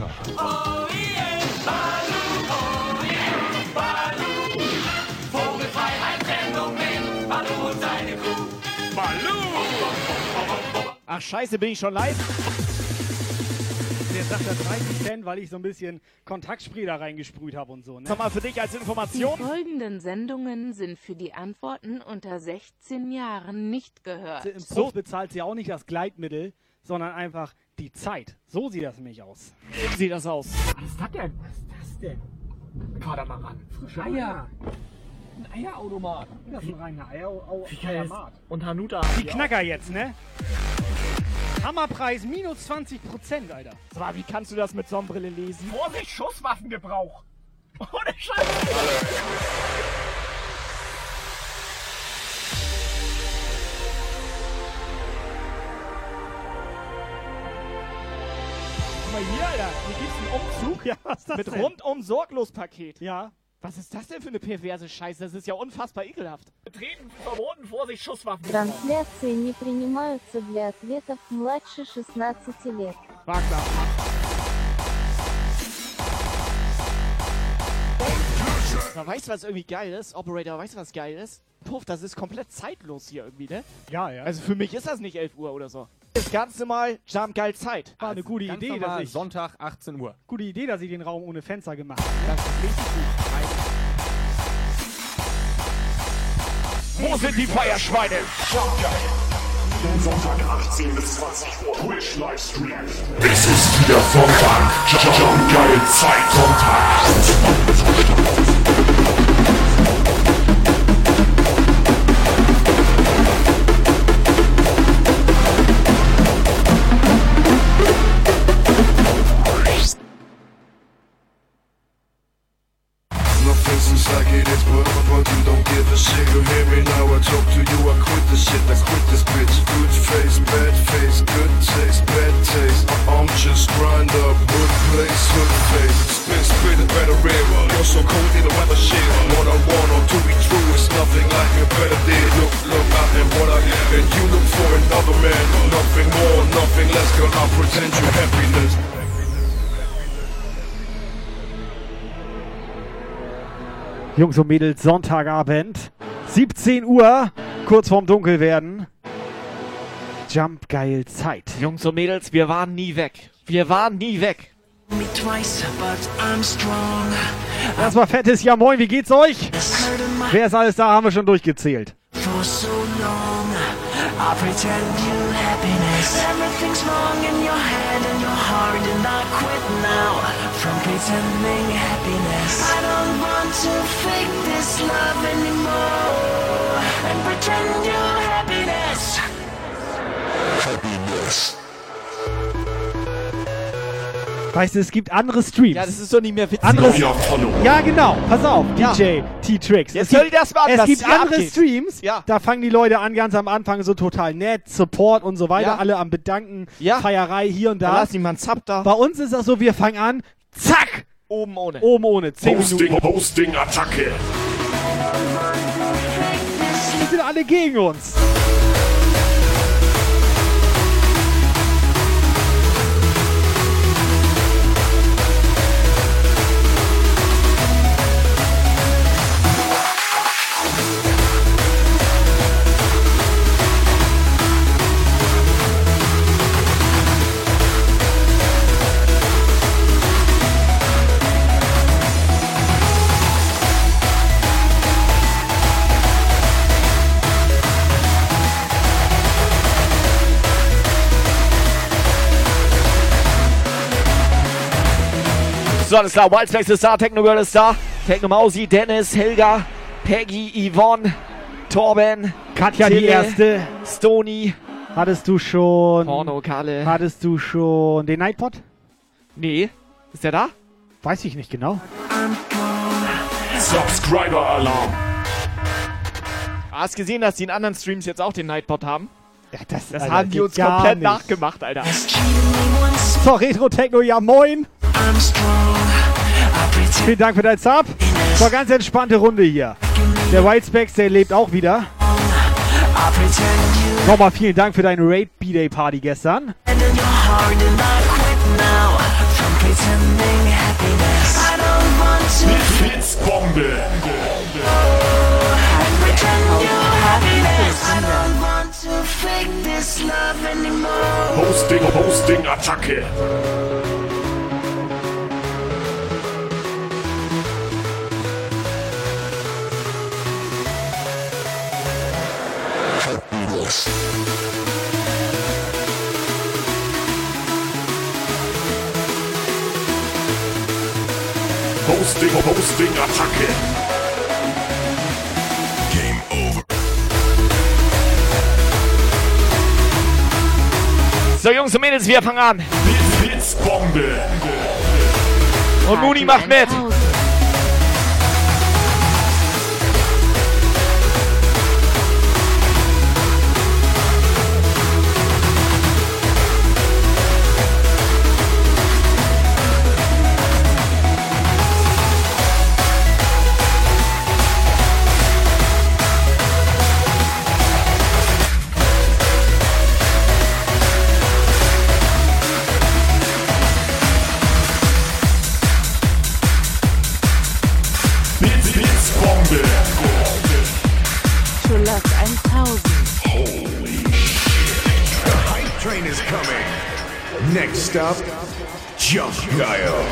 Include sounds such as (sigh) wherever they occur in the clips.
Bisher geschah. Ach scheiße, bin ich schon live? Der sagt ja 30 Cent, weil ich so ein bisschen Kontaktspray da reingesprüht habe und so. Ne? Sag mal für dich als Die Information. folgenden Sendungen sind für die Antworten unter 16 Jahren nicht gehört. Im Puff bezahlt sie auch nicht das Gleitmittel, sondern einfach die Zeit. So sieht das nämlich aus. Sieht das aus. Was ist das denn? Was ist das denn? Fahr da mal ran. Frische Eier. Ein Eierautomat. Das ist ein reiner Eier Wie geil ist- Und Hanuta. Die Knacker jetzt, ne? Hammerpreis minus 20 Prozent, Alter. Mal, wie kannst du das mit Sonnenbrille lesen? Vorsicht, Schusswaffengebrauch. (laughs) Ohne Scheiße. hier, Alter. Hier gibt's einen Umzug. Ja, was ist das Mit denn? rundum sorglos Paket. Ja. Was ist das denn für eine perverse Scheiße? Das ist ja unfassbar ekelhaft. Betreten verboten, Vorsicht, Schusswaffen. Трансляции не принимаются для ответов младше 16 лет. War Weißt du, was irgendwie geil ist? Operator, weißt du, was geil ist? Puff, das ist komplett zeitlos hier irgendwie, ne? Ja, ja. Also für mich ist das nicht 11 Uhr oder so. Das ganze Mal Jump geil Zeit. war eine gute Ganz Idee, dass normal, ich, Sonntag 18 Uhr. gute Idee, dass ich den Raum ohne Fenster gemacht habe. Das ist richtig gut. Wo sind die Feierschweine? Jump. Jeden Sonntag 18 bis 20 Uhr Twitch Livestream. Es ist wieder Sonntag. Jump Guile Zeit. Sonntag. Nothing seems like it is, but, but you don't a. You hear me now? I talk to you. I quit this shit. I quit this bitch. Good face, bad face, good taste, bad taste. I'm just grind up, good place, good face. Spit, spit, it better real. You're so cold in the weather shit. What I want or to be true is nothing like a better day. Look, look out and what I get. And you look for another man. Nothing more, nothing less. Girl, I pretend you happiness. Jungs und Mädels, Sonntagabend, 17 Uhr, kurz vorm Dunkelwerden. Jump geil Zeit. Jungs und Mädels, wir waren nie weg. Wir waren nie weg. me twice, but I'm strong. Das war fettes Ja Moin, wie geht's euch? Wer ist alles da, haben wir schon durchgezählt. for from pretending happiness. I don't want to fake this love anymore and pretend you're happiness. Happiness. Weißt du, es gibt andere Streams. Ja, das ist doch nicht mehr witzig. Anderes- Follow. Ja, genau. Pass auf, Ja. DJ T-Tricks. Jetzt hör gibt- dir das mal an, Es gibt andere abgeht. Streams, Ja. da fangen die Leute an, ganz am Anfang so total nett, Support und so weiter, Ja. alle am Bedanken, Ja. Feierei hier und Da da. lass ihn mal einen Zap da. Bei uns ist das so, wir fangen an, zack, Oben ohne. oben ohne, 10 Minuten. Posting, Posting, Attacke. Die sind alle gegen uns. So, alles klar. Wildspecs ist da, Techno Girl ist da. Techno Mausi, Dennis, Helga, Peggy, Yvonne, Torben, Katja die Tille. erste. Stony, Hattest du schon. Porno, Kalle. Hattest du schon den Nightpot? Nee, ist der da? Weiß ich nicht genau. Subscriber Alarm. Hast gesehen, dass die in anderen Streams jetzt auch den Nightbot haben? Ja, das Das Alter, haben die uns komplett nicht. nachgemacht, Alter. So, Retro Techno, ja moin. Vielen Dank für dein Sub. So, ganz entspannte Runde hier. Der Whitespecs, der lebt auch wieder. Nochmal vielen Dank für deine Raid B-Day Party gestern. and in your heart Hosting, Hosting, Attacke. Game over. So, Jungs und Mädels, wir fangen an. Blitz, Blitzbombe. Und Muni macht mit. 1000. Next stop, Jump Guile.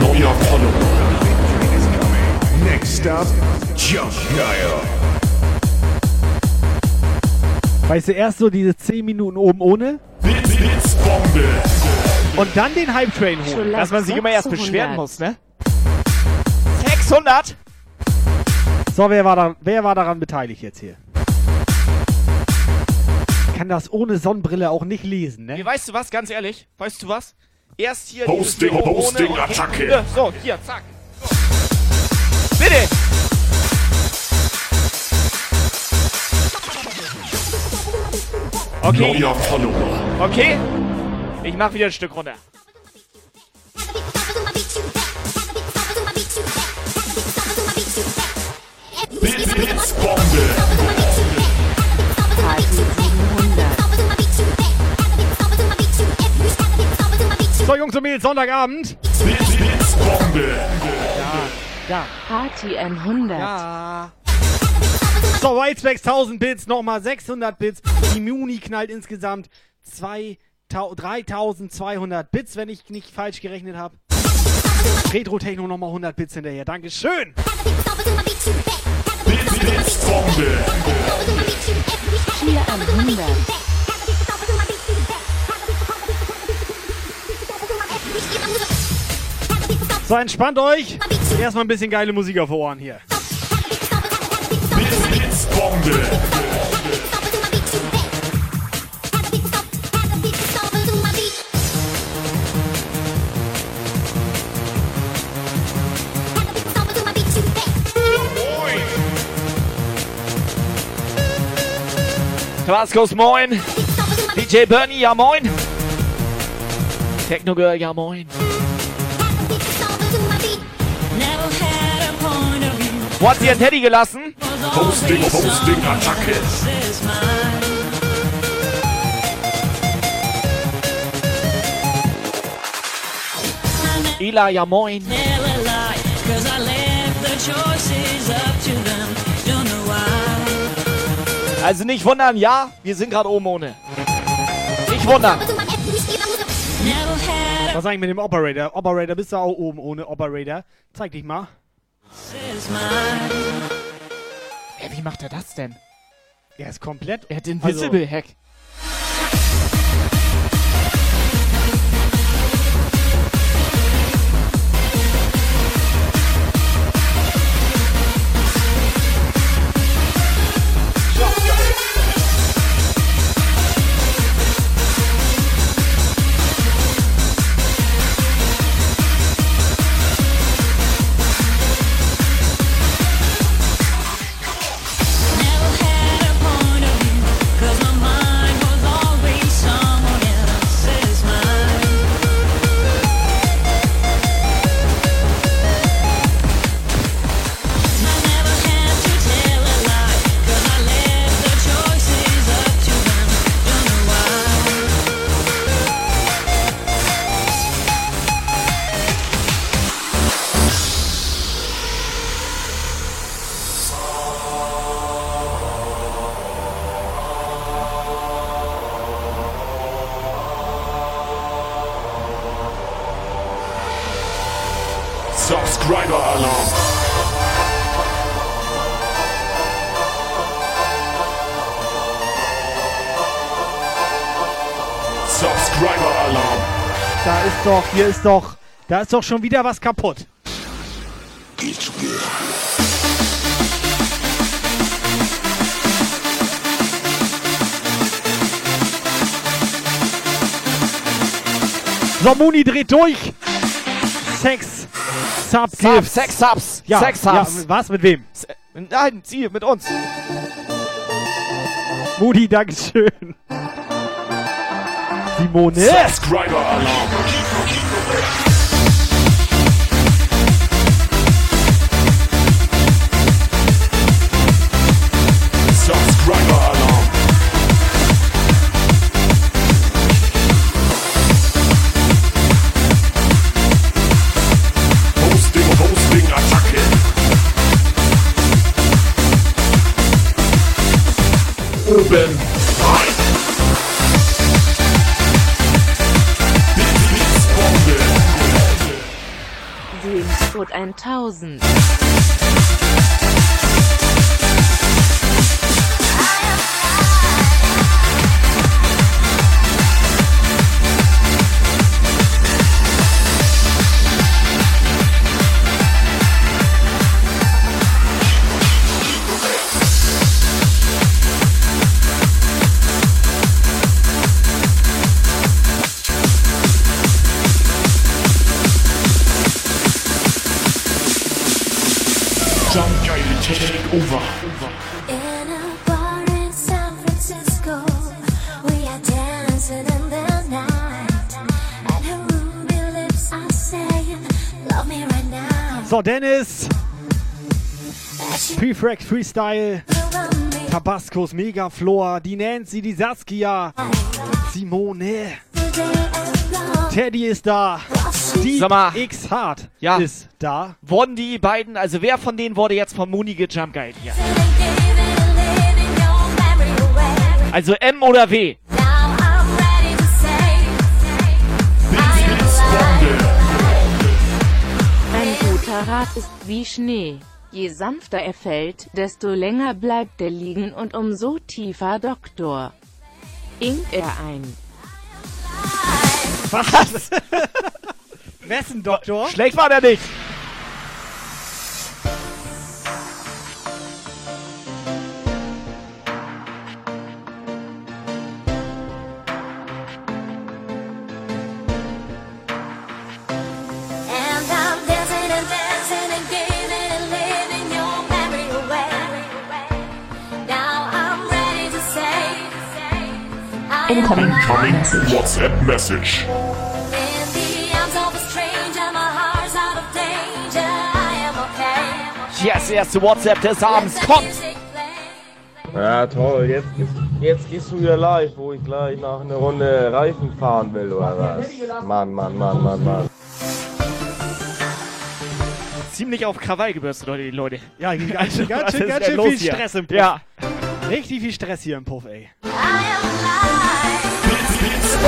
Neuer Follower. Next Jump Guile. Weißt du, erst so diese 10 Minuten oben ohne Blitz, Blitzbombe. und dann den Hype Train holen. Dass man sich immer erst 600. beschweren muss, ne? 600? So, wer war, da, wer war daran beteiligt jetzt hier? Ich kann das ohne Sonnenbrille auch nicht lesen, ne? Wie, weißt du was, ganz ehrlich? Weißt du was? Erst hier Hosting, Hosting, Attacke. So, hier, zack. So. Bitte! Okay, okay. Ich mach wieder ein Stück runter. So, Jungs und Mädels, Sonntagabend. Blitzbombe. Ja. Party 100. Ja. So, Whitespecs 1000 Bits, nochmal 600 Bits. Die Muni knallt insgesamt 2, 3200 Bits, wenn ich nicht falsch gerechnet habe. Retro Techno nochmal 100 Bits hinterher. Dankeschön. Blitz, Blitzbombe. Tier 100. So, entspannt euch. Erstmal ein bisschen geile Musik auf Ohren hier. Blitz, Blitzbombe. Tabascos, moin. DJ Bernie, ja moin. Techno Girl, ja moin. Wo hat sie ihren Teddy gelassen? Hosting, Hosting, Attacke. Ela, ja moin. Also nicht wundern, ja, wir sind gerade oben ohne. Nicht wundern. Was sag ich mit dem Operator? Operator, bist du auch oben ohne Operator? Zeig dich mal. Ja, wie macht er das denn? Er ist komplett. Er hat den Also- Invisible Hack. Subscriber Subscriber Alarm. Da ist doch, hier ist doch, da ist doch schon wieder was kaputt. So, Muni dreht durch. Sex. Sub, Subs, Gifts. Sex Subs. Ja, Sex ja, Subs. was? Mit wem? Nein, sie, mit uns. Muni, Dankeschön. Simone. Subscriber Alarm. Subscriber Alarm. Hosting, Hosting, Attacke. 1000. Prefract Freestyle. Tabascos Megaflor. Die Nancy, die Saskia. Simone. Teddy ist da. Die. X Hard Ja. ist da. Wurden die beiden, also wer von denen wurde jetzt von Muni gejump away. Also M oder W? Ein guter Rat ist wie Schnee. Je sanfter er fällt, desto länger bleibt er liegen und umso tiefer Doktor. Inkt er ein. Was? (laughs) Wessen Doktor? Schlecht war der nicht. Of danger. I am okay. Yes, erste WhatsApp des Abends kommt. Ja, toll. Jetzt, jetzt gehst du wieder live, wo ich gleich noch eine Runde Reifen fahren will, oder was? Mann, Mann, Mann, Mann, Mann. Ziemlich auf Krawall gebürstet heute die Leute. Ja, (laughs) ganz schön, ganz schön, ganz schön viel hier? Stress im Puff. Ja. Richtig viel Stress hier im Puff, ey.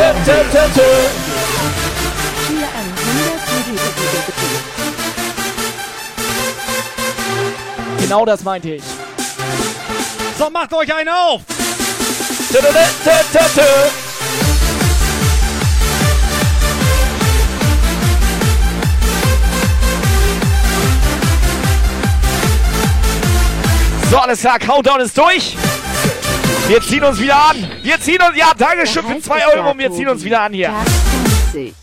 I am alive. Hier an 100 Genau das meinte ich. So, macht euch einen auf! Tö, tö, tö, tö, tö. So, alles klar, Countdown ist durch. Wir ziehen uns wieder an. Wir ziehen uns, ja, Dankeschön für 2 Euro wir ziehen uns wieder an hier. Tag 50.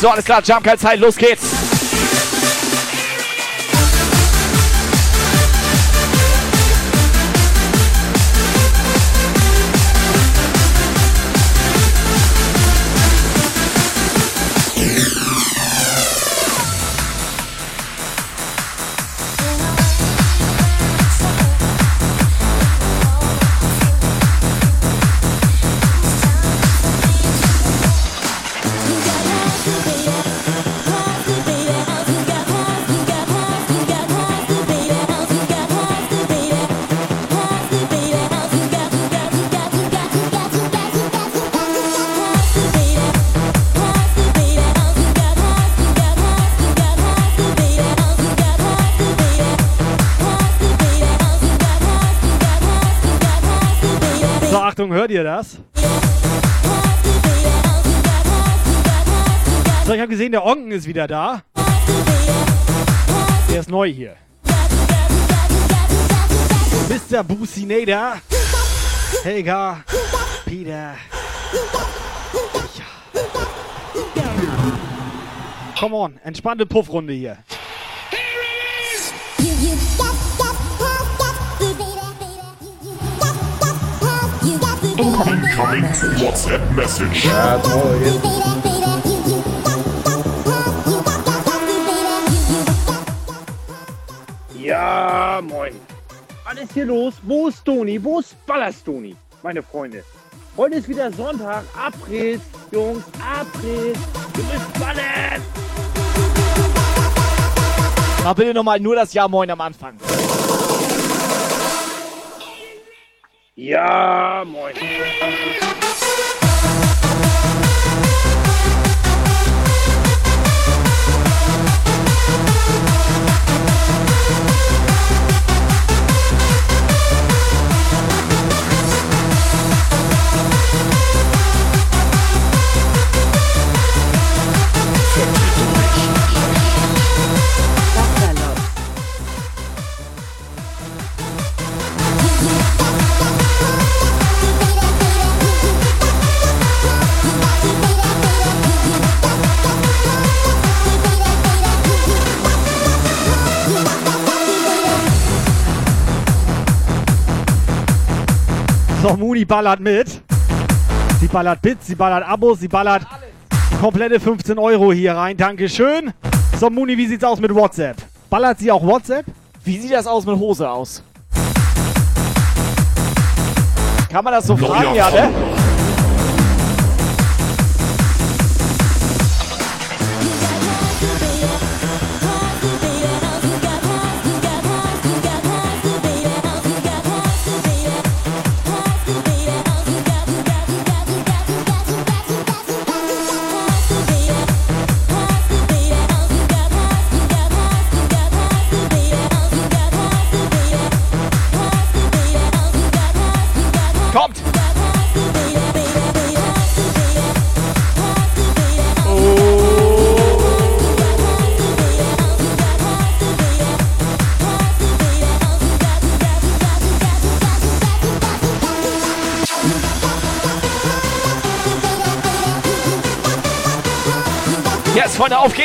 So, alles klar, Jump keine Zeit, los geht's. Hört ihr das? So, ich habe gesehen, der Onken ist wieder da. Der ist neu hier. Mr. Bucinator. Helga. Peter. Come on, entspannte Puffrunde hier. Incoming WhatsApp Message. Ja, toll. Ja, moin. Was ist hier los? Wo ist Toni? Wo ist Ballastoni, meine Freunde? Heute ist wieder Sonntag, April, Jungs, April. Du bist ballern. Mach bitte nochmal nur das Ja Moin am Anfang. Ja, moin. So, Muni ballert mit. Sie ballert Bits, sie ballert Abos, sie ballert komplette 15 Euro hier rein. Dankeschön. So, Muni, wie sieht's aus mit WhatsApp? Ballert sie auch WhatsApp? Wie sieht das aus mit Hose aus? Kann man das so Neuer fragen, ja, ne?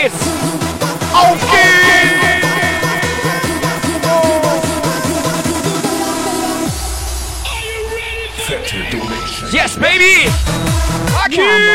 Geht's! Auf geht's! Yes, baby! Aki!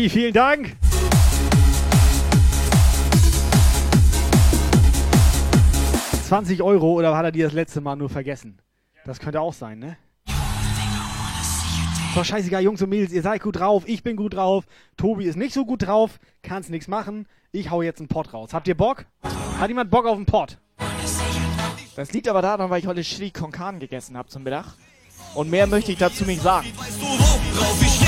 Fucky, vielen Dank. ...20 Euro oder hat er die das letzte Mal nur vergessen? Das könnte auch sein, ne? So, scheißegal, Jungs und Mädels, ihr seid gut drauf, ich bin gut drauf, Tobi ist nicht so gut drauf, kann's nichts machen, ich hau jetzt einen Pott raus. Habt ihr Bock? Hat jemand Bock auf einen Pott? Das liegt aber daran, weil ich heute Chili con Carne gegessen habe zum Mittag. Und mehr möchte ich dazu nicht sagen. Weißt du, worauf ich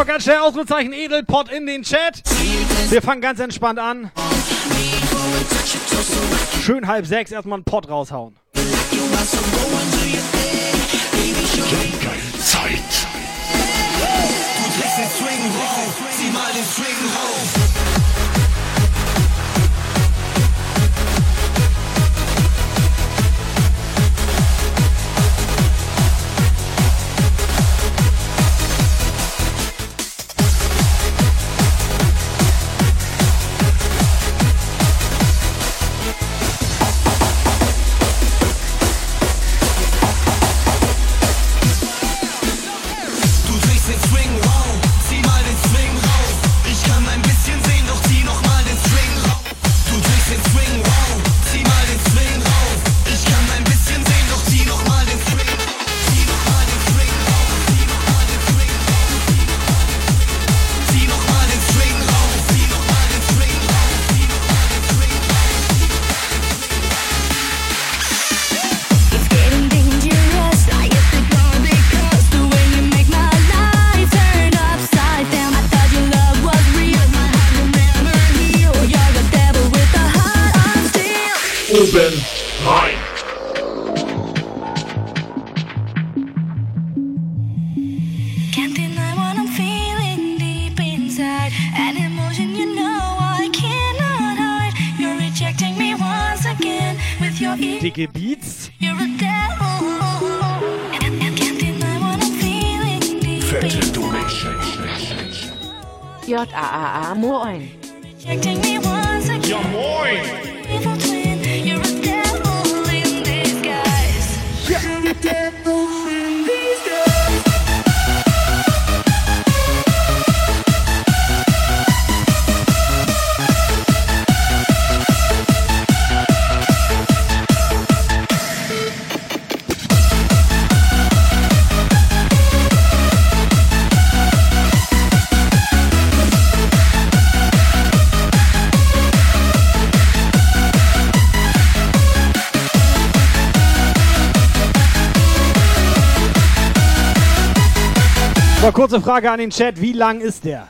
Pop ganz schnell Ausrufezeichen Edelpot in den Chat. Wir fangen ganz entspannt an. Schön halb sechs erstmal einen Pot raushauen. Zeit. Du drehst den Swing hoch, zieh mal den Swing Kurze Frage an den Chat, wie lang ist der?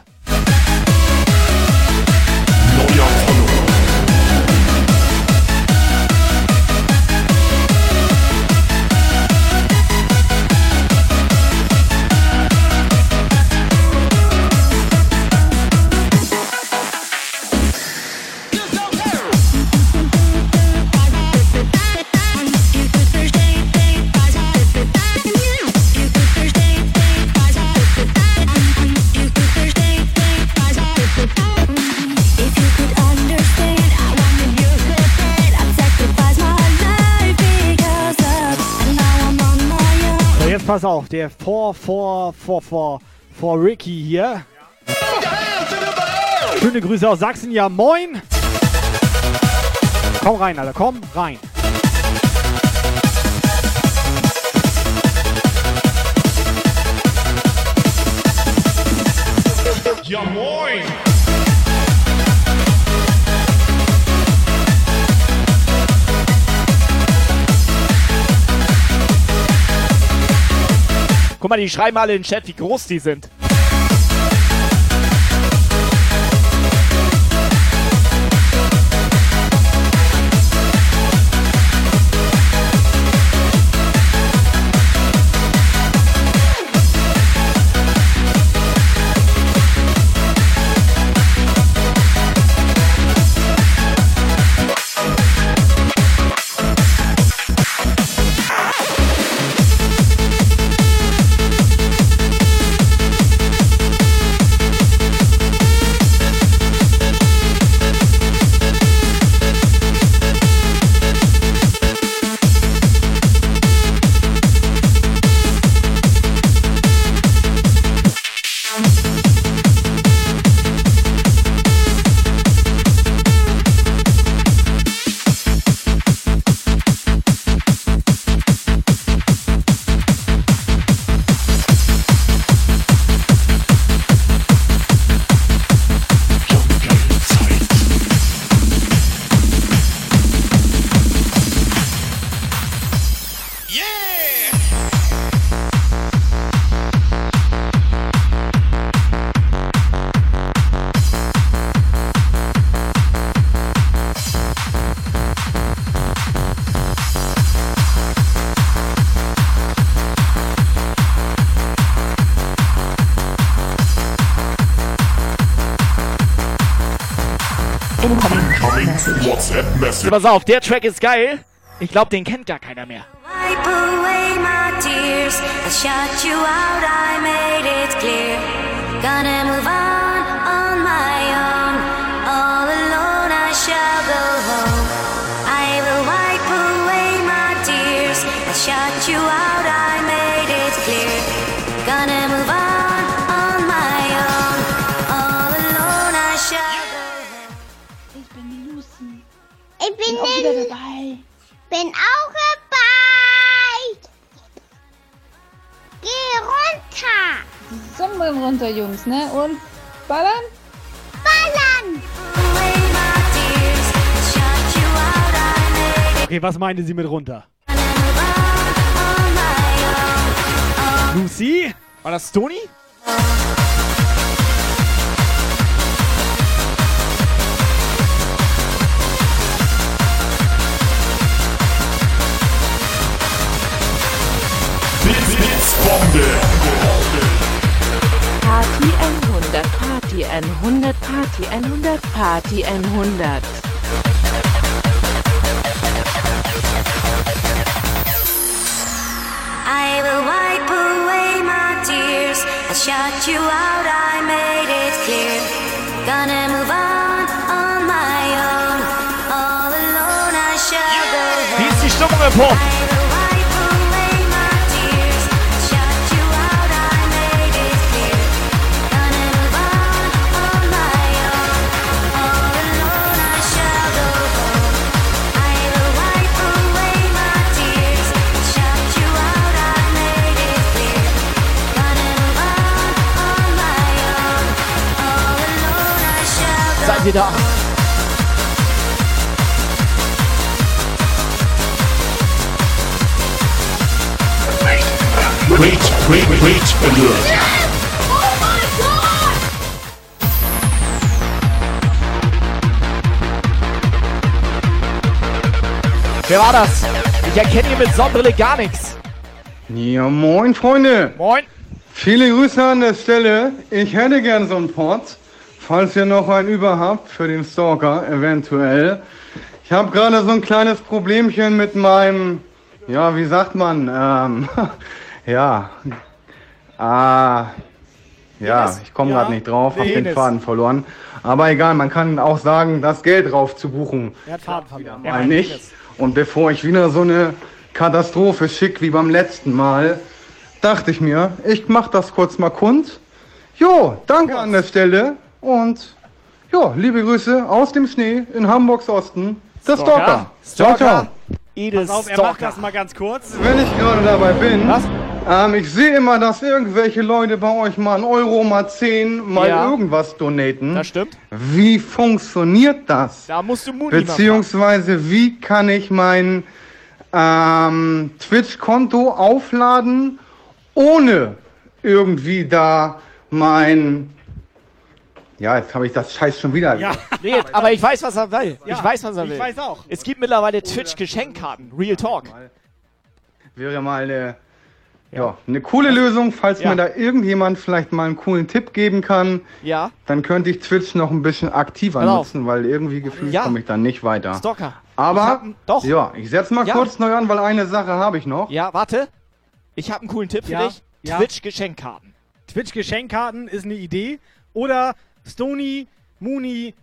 pass auf, der vor, vor, vor, vor, vor Ricky hier. Schöne Grüße aus Sachsen, ja moin. Komm rein, Alter, komm rein. Ja moin. Guck mal, die schreiben alle in den Chat, wie groß die sind. WhatsApp-Message. Pass auf, der Track ist geil. Ich glaube, den kennt gar keiner mehr. Wipe away my tears. I shut you out, I made it clear. Gonna move on my own. All alone, I shall go home. I will wipe away my tears. I shut you out, ballern? Ballern. Okay, was meinte sie mit runter? Lucy? War das Stony? 100, Party 100, Party 100. I will wipe away my tears. I shut you out, I made it clear. Gonna move on on my own. All alone, I shall go Wie home. ist die Stimmung im Pop? Go Seid ihr da? Wait, wait, wait, alert. Oh mein Gott. Wer war das? Ich erkenne hier mit Sonnenbrille gar nichts. Ja, moin, Freunde. Moin. Viele Grüße an der Stelle. Ich hätte gern so einen Pod, falls ihr noch einen über habt für den Stalker, eventuell. Ich habe gerade so ein kleines Problemchen mit meinem, ja, wie sagt man, ähm, (laughs) ja, ah, ja, ich komme Ja, gerade nicht drauf, hab den. Faden verloren. Aber egal, man kann auch sagen, das Geld drauf zu buchen. Er hat Faden verloren. Mal nicht. Und bevor ich wieder so eine Katastrophe schick wie beim letzten Mal, dachte ich mir, ich mach das kurz mal kund. Jo, danke an der Stelle und jo, liebe Grüße aus dem Schnee in Hamburgs Osten. Der Stalker. Ciao, ciao. Edel Pass auf, er macht Stalker. das mal ganz kurz. Wenn ich gerade dabei bin, Was? ähm, ich sehe immer, dass irgendwelche Leute bei euch mal einen Euro, mal 10, mal Ja. irgendwas donaten. Das stimmt. Wie funktioniert das? Da musst du machen. Beziehungsweise, wie kann ich mein ähm, Twitch-Konto aufladen, ohne irgendwie da mein. Ja, jetzt habe ich das Scheiß schon wieder. Ja. Nee, aber ich weiß, was er will. Ja, ich weiß, was er will. ich weiß auch. Es gibt mittlerweile Twitch-Geschenkkarten. Real Talk. Wäre mal eine, ja, eine coole Lösung, falls Ja. mir da irgendjemand vielleicht mal einen coolen Tipp geben kann. Ja. Dann könnte ich Twitch noch ein bisschen aktiver nutzen, weil irgendwie gefühlt Ja. komme ich dann nicht weiter. Stalker. Aber, Ich hab doch. ja, ich setze mal Ja. kurz neu an, weil eine Sache habe ich noch. Ja, warte. Ich habe einen coolen Tipp für dich. ja. Twitch-Geschenkkarten. Twitch-Geschenkkarten ist eine Idee. Oder Stony, Mooney,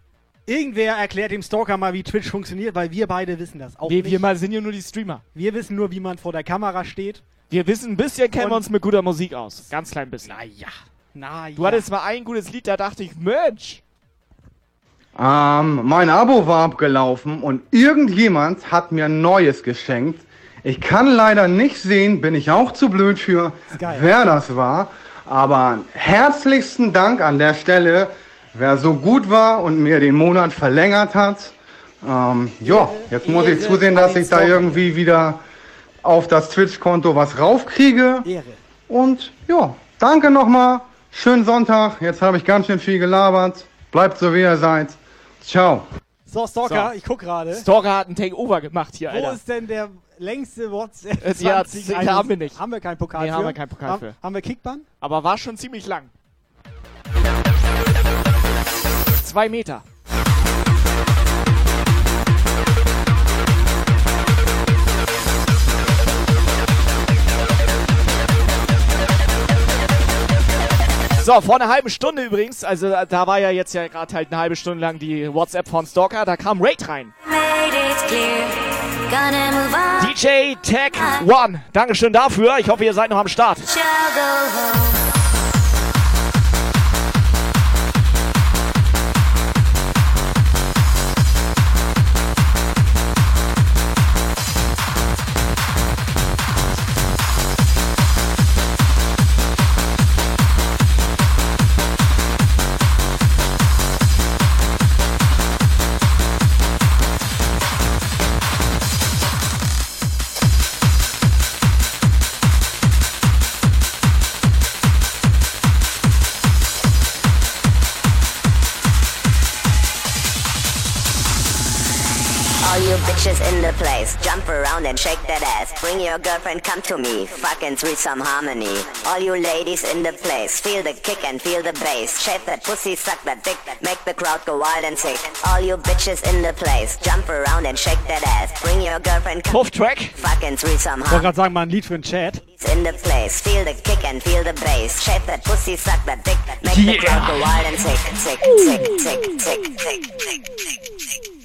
irgendwer erklärt dem Stalker mal, wie Twitch funktioniert, weil wir beide wissen das auch Wir, nicht. wir mal sind ja nur die Streamer. wir wissen nur, wie man vor der Kamera steht. Wir wissen, ein bisschen kennen wir uns mit guter Musik aus. Ganz klein bisschen. Naja. Na Du hattest mal ein gutes Lied, da dachte ich, Mensch. Ähm, mein Abo war abgelaufen und irgendjemand hat mir ein neues geschenkt. Ich kann leider nicht sehen, bin ich auch zu blöd für, wer das war. Aber herzlichsten Dank an der Stelle, wer so gut war und mir den Monat verlängert hat. Ähm, ja, jetzt muss ich zusehen, dass ich da irgendwie wieder auf das Twitch-Konto was raufkriege. Ehre. Und ja, danke nochmal. Schönen Sonntag. Jetzt habe ich ganz schön viel gelabert. Bleibt so, wie ihr seid. Ciao. So, Stalker, So. ich guck gerade. Stalker hat ein Takeover gemacht hier, Wo Alter. ist denn der längste WhatsApp? Äh, ja, (laughs) 20 das haben wir nicht. Haben wir keinen Pokal Nee, für? haben wir keinen Pokal Haben- für. Haben wir Kickbann? Aber war schon ziemlich lang. zwei Meter. So, vor einer halben Stunde übrigens, also äh, da war ja jetzt ja gerade halt eine halbe Stunde lang die WhatsApp von Stalker, da kam Raid rein. DJ Tech One, Dankeschön dafür. Ich hoffe, ihr seid noch am Start. bitches in the place. Jump around and shake that ass. Bring your girlfriend, come to me. Fucking threesome harmony. All you ladies in the place. Feel the kick and feel the bass. Shape that pussy, suck that dick. Make the crowd go wild and sick. All you bitches in the place. Jump around and shake that ass. Bring your girlfriend, come Off track. Fucking threesome harmony. Ich wollte gerade sagen, mal ein Lied für den Chat. In the place. Feel the kick and feel the bass. Shape that pussy, suck that dick. Make yeah. the crowd go wild and sick. Sick, sick, sick, sick, sick, sick, sick, sick.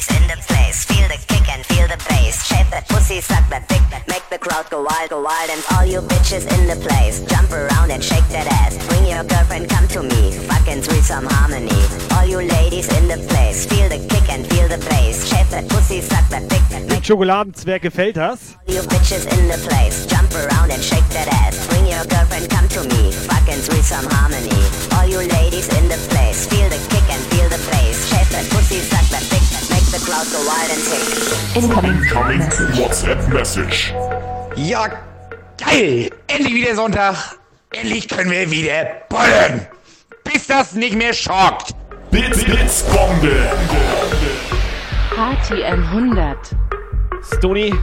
Ladies in the place, feel the kick and feel the bass. Shape that pussy, suck that dick. Make the crowd go wild, go wild. And all you bitches in the place, jump around and shake that ass. Bring your girlfriend, come to me, fucking threesome harmony. All you ladies in the place, feel the kick and feel the bass. Shape that pussy, suck that dick. Dem Schokoladenzwerg gefällt das. You bitches in the place, jump around and shake that ass. Bring your girlfriend, come to me, fucking threesome harmony. All you ladies in the place, feel the kick and feel the bass. Shape that pussy, suck that dick, make the crowd go wild and tick. Incoming WhatsApp Message. Ja, geil! Endlich wieder Sonntag. Endlich können wir wieder bollen. Bis das nicht mehr schockt. Bits, Bits, Bombe. HTM 100. Stoni,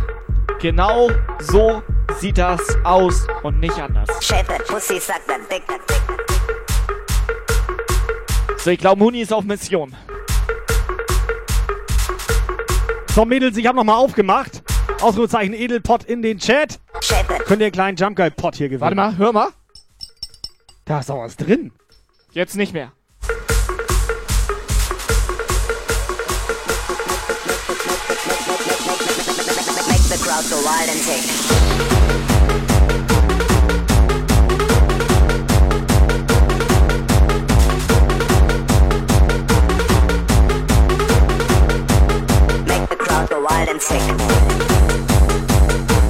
genau so sieht das aus und nicht anders. Shape that pussy, suck that dick. So, ich glaube, Muni ist auf Mission. So, Mädels, ich habe nochmal aufgemacht. Ausrufezeichen Edelpot in den Chat. Könnt ihr einen kleinen Jump Guy Pot hier gewinnen. Warte mal, hör mal. Da ist auch was drin. Jetzt nicht mehr. make the crowd go wild and tick.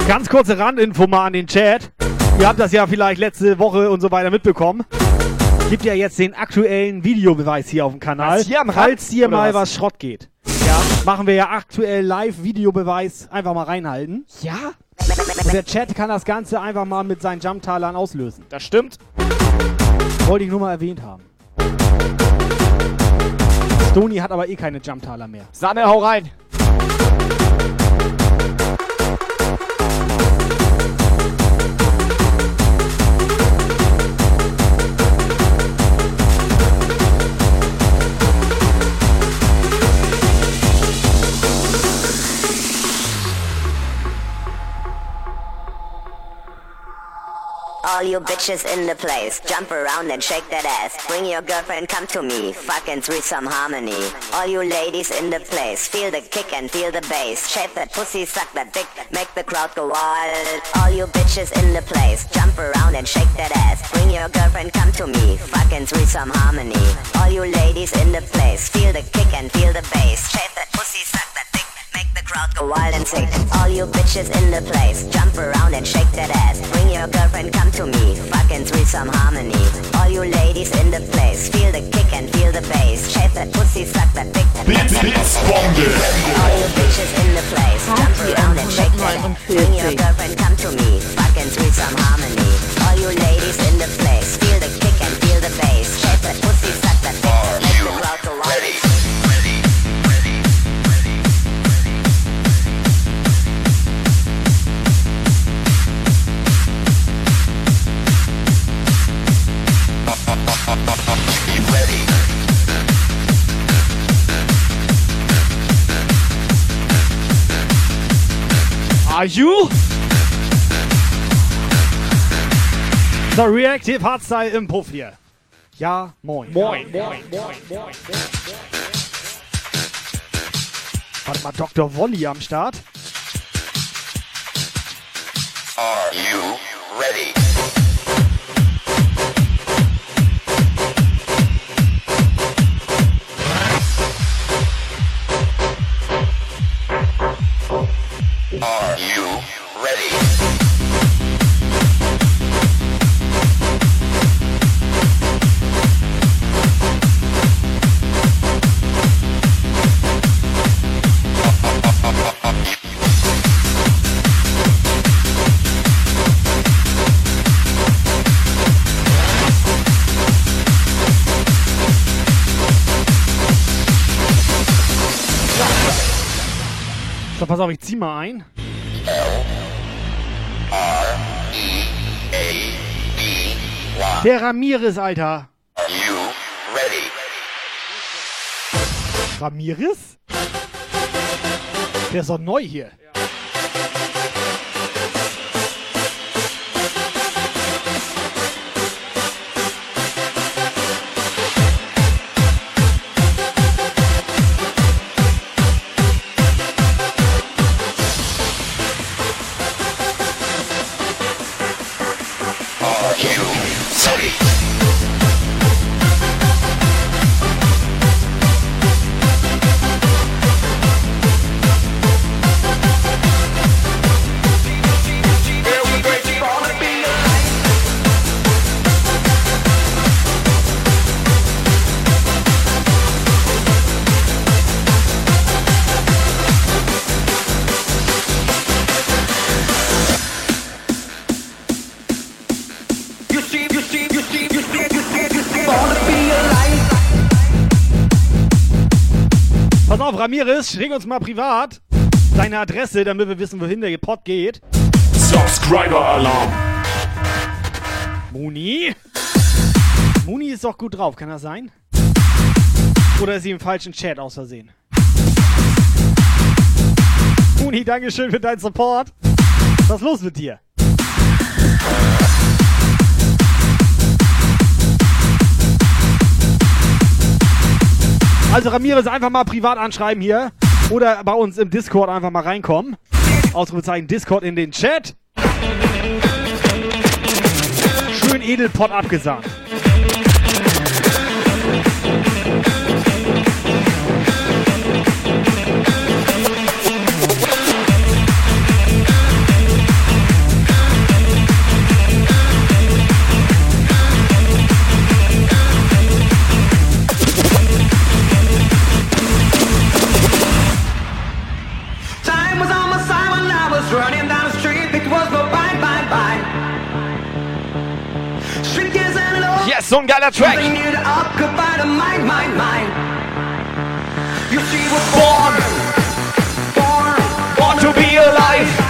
Ganz kurze Randinfo mal an den Chat. Ihr habt das ja vielleicht letzte Woche und so weiter mitbekommen. Gibt ja jetzt den aktuellen Videobeweis hier auf dem Kanal. Was, hier am? Falls hier mal was? was Schrott geht. Ja. Machen wir ja aktuell live Videobeweis. Einfach mal reinhalten. Ja? Und der Chat kann das Ganze einfach mal mit seinen Jump-Talern auslösen. Das stimmt. Wollte ich nur mal erwähnt haben. Stony hat aber eh keine Jump-Taler mehr. Sanne, hau rein. All you bitches in the place, jump around and shake that ass. Bring your girlfriend, come to me, fucking threesome harmony. All you ladies in the place, feel the kick and feel the bass. Shape that pussy, suck that dick, make the crowd go wild. All you bitches in the place, jump around and shake that ass. Bring your girlfriend, come to me, fucking threesome harmony. All you ladies in the place, feel the kick and feel the bass. Shape that pussy, suck that make the crowd go wild and sick. All you bitches in the place, jump around and shake that ass. Bring your girlfriend, come to me, fucking threesome harmony. All you ladies in the place, feel the kick and feel the bass. Shape that pussy, suck that dick. Bits, Bits, Bombe. All you bitches in the place, jump around and shake that ass. Bring your girlfriend, come to me, fucking threesome harmony. All you ladies in the place, feel the kick and feel the bass. Shape that pussy, suck that dick. Are you? So, Reactive Hardstyle im Puff hier. Ja, moin. Moin. Warte mal, Dr. Wolli am Start. Are you ready? Are you ready? Pass auf, ich zieh mal ein. Der Ramirez, Alter. You ready? Ramirez? Der ist doch neu hier. Are auf, Ramirez, schick uns mal privat deine Adresse, damit wir wissen, wohin der Pod geht. Subscriber Alarm. Muni? Muni ist doch gut drauf, kann das sein? Oder ist sie im falschen Chat aus Versehen? Muni, Dankeschön für deinen Support. Was ist los mit dir? Also Ramirez einfach mal privat anschreiben hier. Oder bei uns im Discord einfach mal reinkommen. Ausrufezeichen Discord in den Chat. Schön Edelpot abgesagt. So ein geiler Track. Something new to occupy the mind, mind, mind. You see, we're born, born, born to be alive.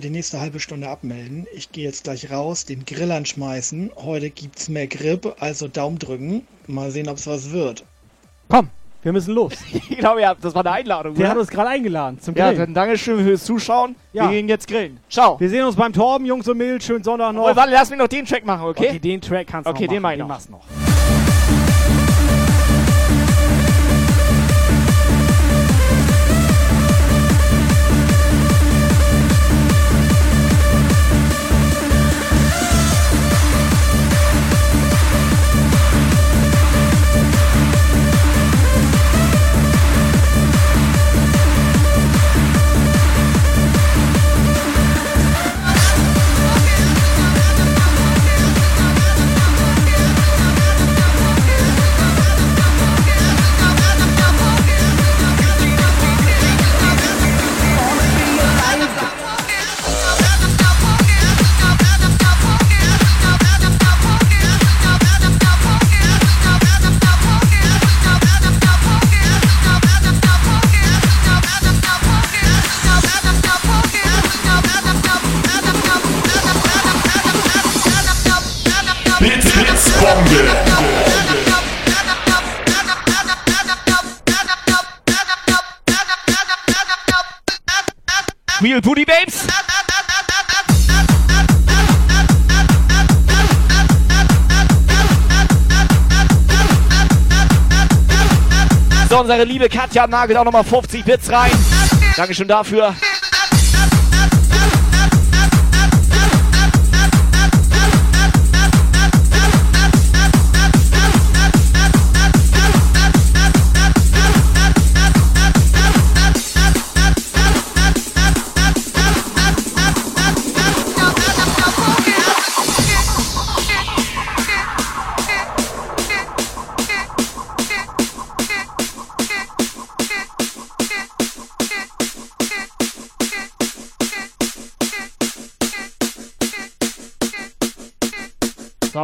Für die nächste halbe Stunde abmelden. Ich gehe jetzt gleich raus, den Grill anschmeißen. Heute gibt's mehr Grip, also Daumen drücken. Mal sehen, ob's was wird. Komm, wir müssen los. (laughs) ich glaube, ja, das war eine Einladung, oder? hat uns gerade eingeladen zum Ja, Grillen. dann Dankeschön fürs Zuschauen. Ja. Wir gehen jetzt grillen. Ciao. Wir sehen uns beim Torben, Jungs und Mädels. Schönen Sonntag noch. Oh, warte, lass mich noch den Track machen, okay? Okay, den Track kannst du Okay, noch den machen. mach ich noch. machst du noch. Liebe Katja nagelt auch nochmal 50 Bits rein. Dankeschön dafür.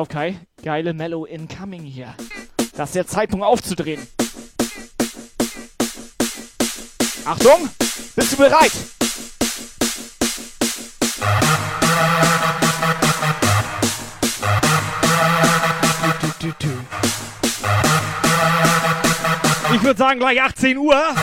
Auf Kai. Geile Mellow incoming hier. Das ist der Zeitpunkt aufzudrehen. Achtung! Bist du bereit? Ich würde sagen, gleich 18 Uhr.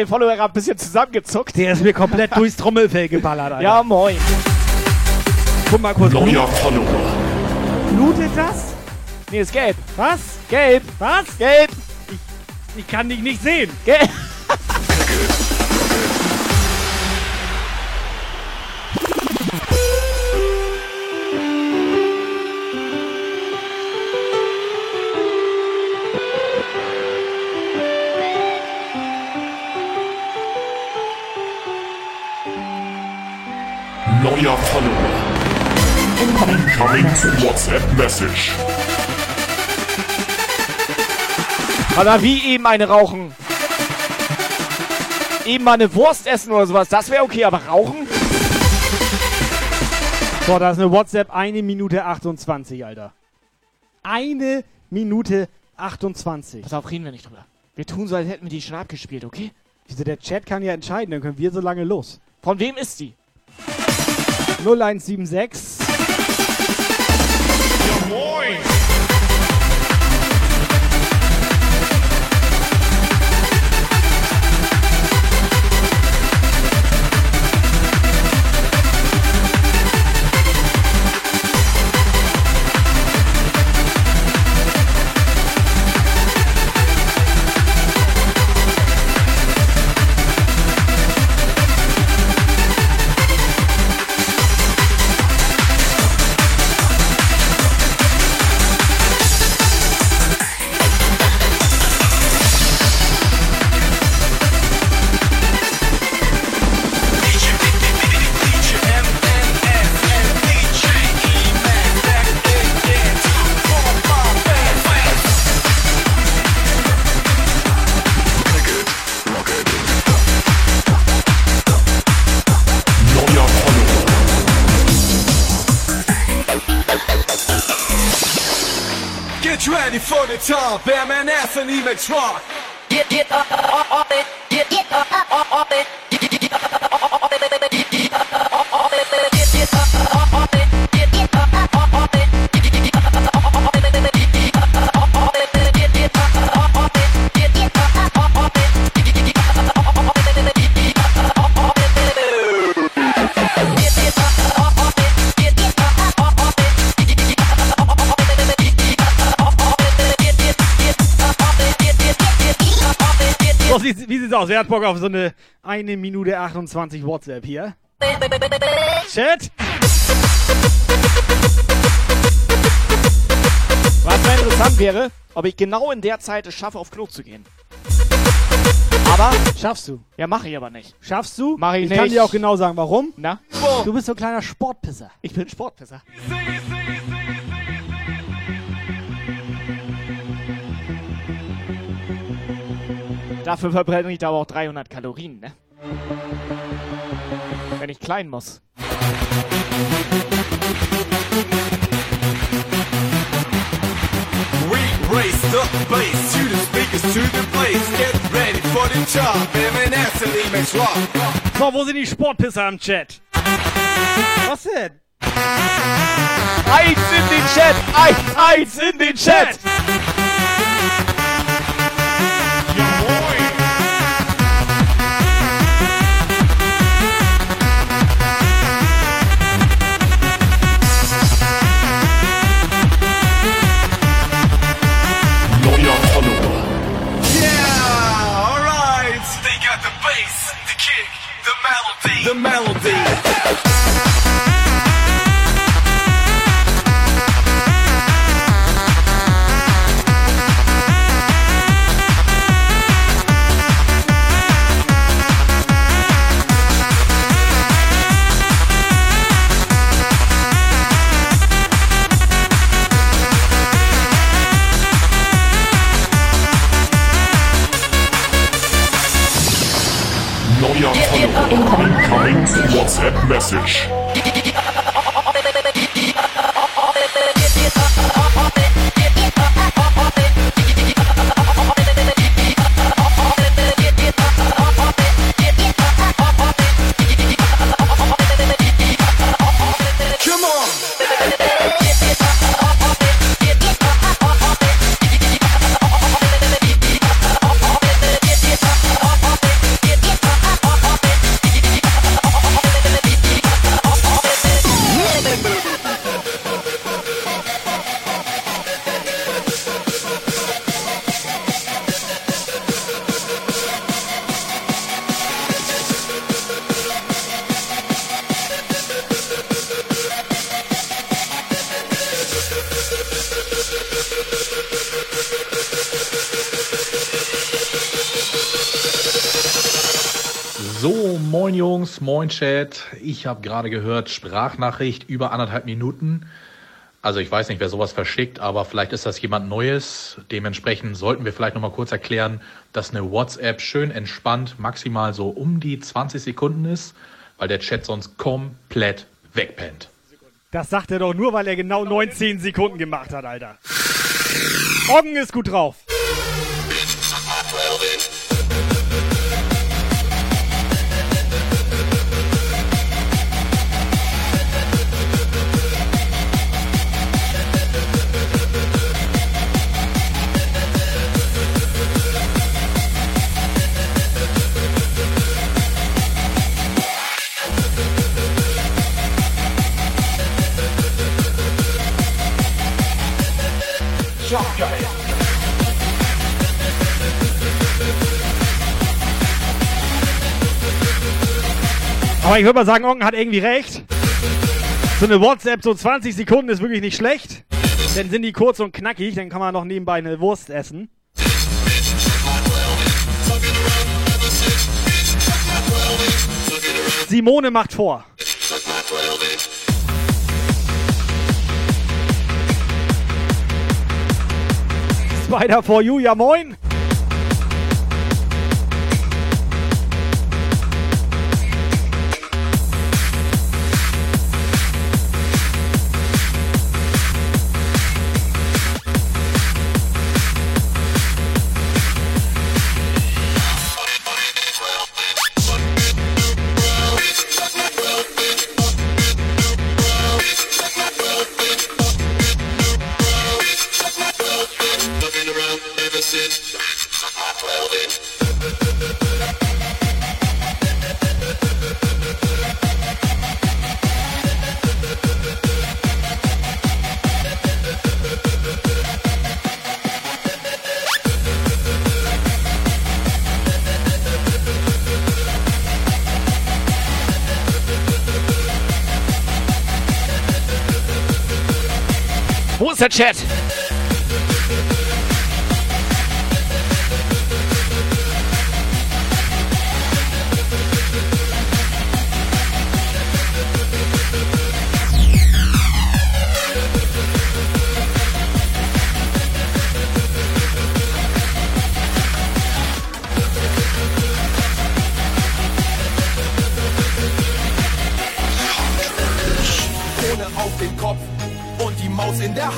Bei Follower ein bisschen zusammengezuckt. Der ist mir komplett durchs Trommelfell geballert, Alter. Ja, moin. Guck mal kurz. Neuer Follower. Blutet das? Nee, ist gelb. Was? Gelb. Was? Gelb. Ich kann dich nicht sehen. Gelb. Oder wie eben eine rauchen. Eben mal eine Wurst essen oder sowas, das wäre okay, aber rauchen? So, da ist eine WhatsApp, eine Minute 28, Alter. Eine Minute 28. Pass auf, reden wir nicht drüber. Wir tun so, als hätten wir die schon abgespielt, okay? Wieso, der Chat kann ja entscheiden, dann können wir so lange los. Von wem ist die? 0176. Ja, moin. Batman Anthony McTruck. Get get up So, wie, wie sieht's aus? Wer hat Bock auf so eine 1 Minute 28 WhatsApp hier? Chat? Was mal interessant wäre, ob ich genau in der Zeit es schaffe, auf Klo zu gehen. Aber Schaffst du. Ja, mache ich aber nicht. Schaffst du? Mach ich ich kann nicht. dir auch genau sagen, warum. Na? Du bist so ein kleiner Sportpisser. Ich bin Sportpisser. Dafür verbrenne ich aber auch 300 Kalorien, ne? Wenn ich klein muss. We raise the bass to the speakers to the place. Get ready for the top, Batman Anthony McTruck. So, wo sind die Sportpisser im Chat? Was denn? Eins in den Chat! Eins, eins in den Chat! The melody. Message. Moin Chat. Ich habe gerade gehört, Sprachnachricht über anderthalb Minuten. Also ich weiß nicht, wer sowas verschickt, aber vielleicht ist das jemand Neues. Dementsprechend sollten wir vielleicht nochmal kurz erklären, dass eine WhatsApp schön entspannt maximal so um die 20 Sekunden ist, weil der Chat sonst komplett wegpennt. Das sagt er doch nur, weil er genau 19 Sekunden gemacht hat, Alter. Oggen ist gut drauf. Aber ich würde mal sagen, Oggen hat irgendwie recht. So eine WhatsApp, so 20 Sekunden ist wirklich nicht schlecht. Dann sind die kurz und knackig, dann kann man noch nebenbei eine Wurst essen. Simone macht vor. Spider for you, ja moin. Wo ist der Chat?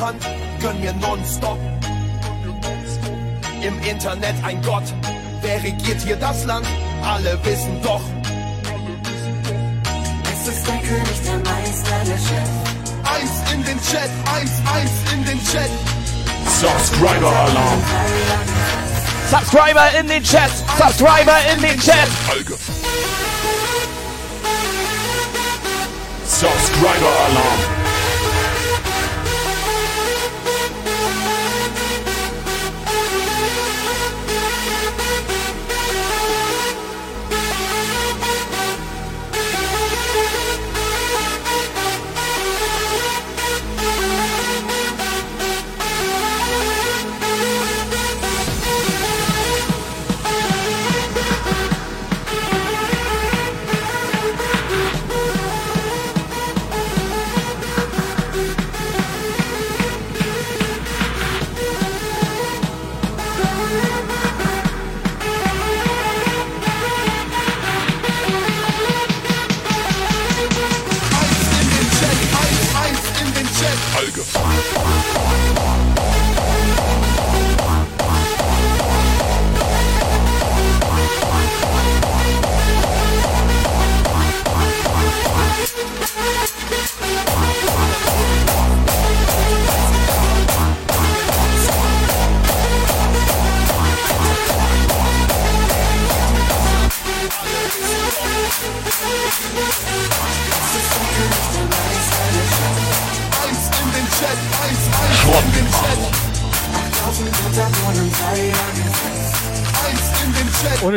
Hand. Gönn mir nonstop. Im Internet ein Gott. Wer regiert hier das Land? Alle wissen doch. Es ist der König, der Meister, der Chef. Eis in den Chat, Eis, Eis in den Chat. Subscriber Alarm. Subscriber in den Chat! Subscriber in den Chat! Subscriber Alarm.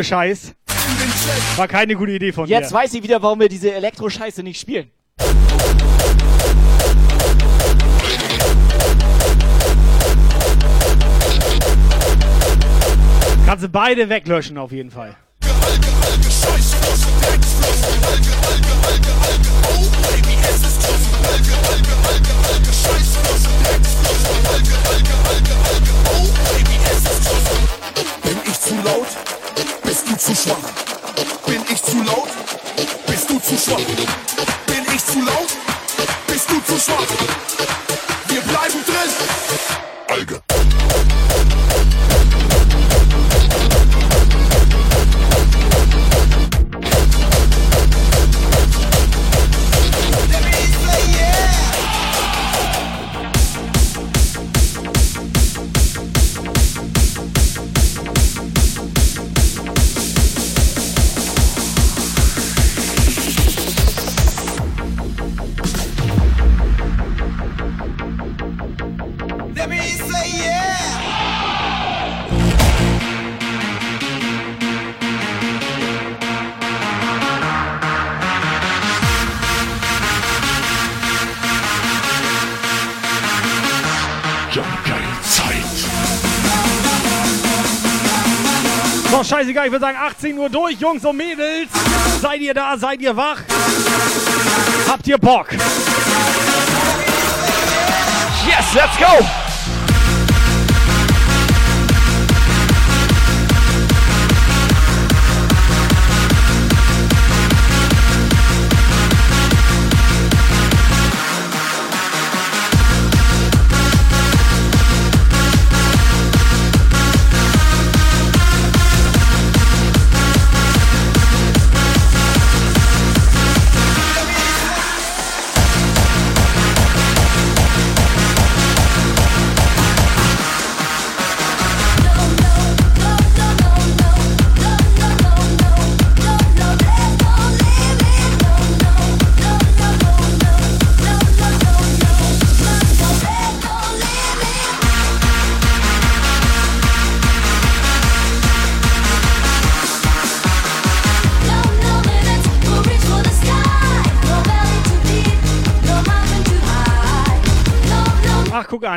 Scheiß. War keine gute Idee von Jetzt mir. weiß ich wieder, warum wir diese Elektro-Scheiße nicht spielen. Kannst du beide weglöschen auf jeden Fall. Alge, Scheißflossen, Dreckflossen, Alge, Alge, Alge, Alge, oh Baby, es ist Flossen, Bist ich würde sagen 18 Uhr durch, Jungs und Mädels. Seid ihr da? Seid ihr wach? Habt ihr Bock? Yes, let's go!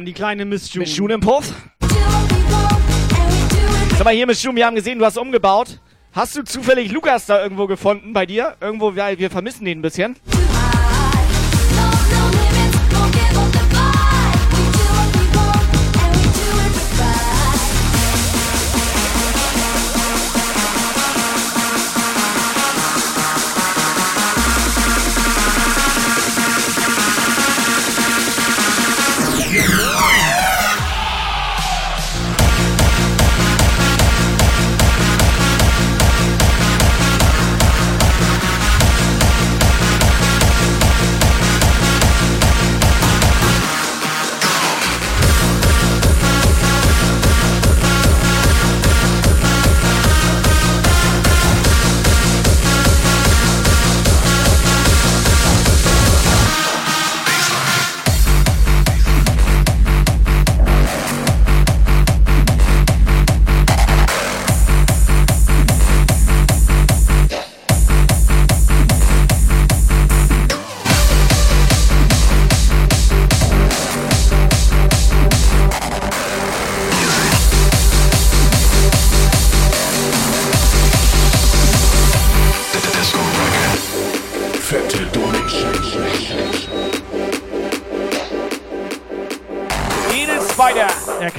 Die kleine Miss June. Miss June im Puff? Sag mal hier, Miss June, wir haben gesehen, du hast umgebaut. Hast du zufällig Lukas da irgendwo gefunden bei dir? Irgendwo, weil wir vermissen ihn ein bisschen.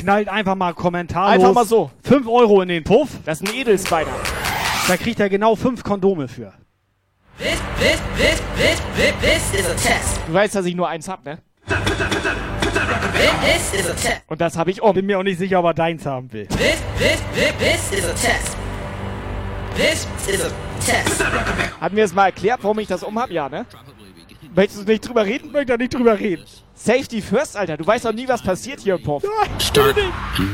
Knallt einfach mal kommentarlos. Einfach mal so. 5 Euro in den Puff. Das ist ein Edelspider. Da kriegt er genau 5 Kondome für. This, this, this, this, this, this is a test. Du weißt, dass ich nur eins hab, ne? This, this is a test. Und das habe ich um. Bin mir auch nicht sicher, ob er deins haben will. This, this, this, this is a test. This is a test. Hatten wir es mal erklärt, warum ich das um hab? Ja, ne? Möchtest du nicht drüber reden? Möchte er nicht drüber reden. Safety first, Alter. Du weißt doch nie, was passiert hier im Puff. Start.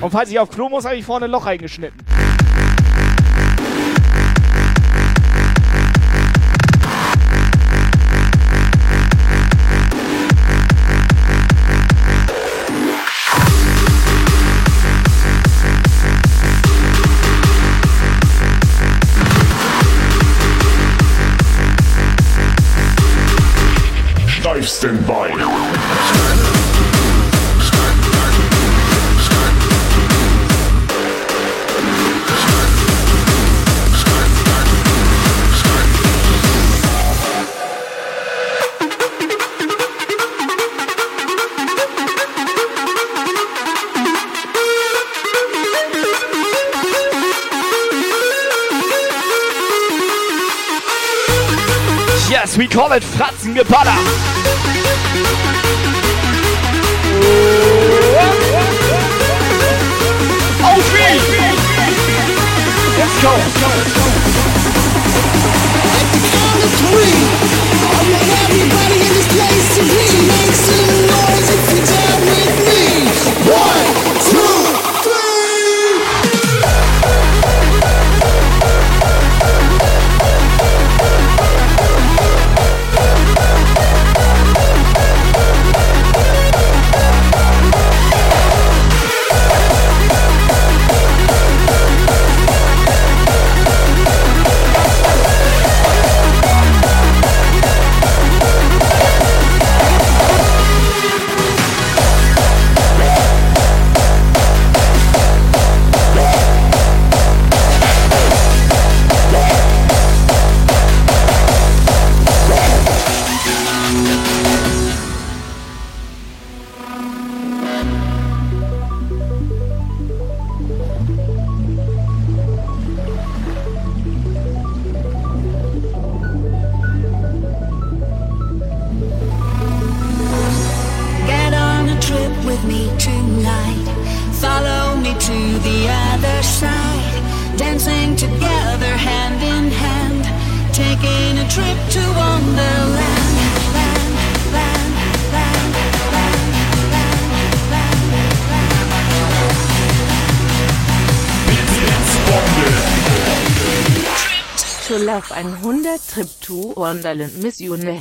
Und falls ich auf Klo muss, habe ich vorne ein Loch reingeschnitten. Live Standby. We call it Fratzengeballer. Auf wie! Let's go! Three. I want everybody in this place to be. Make some noise if you're down with me. One, Wonderland Mission Herz.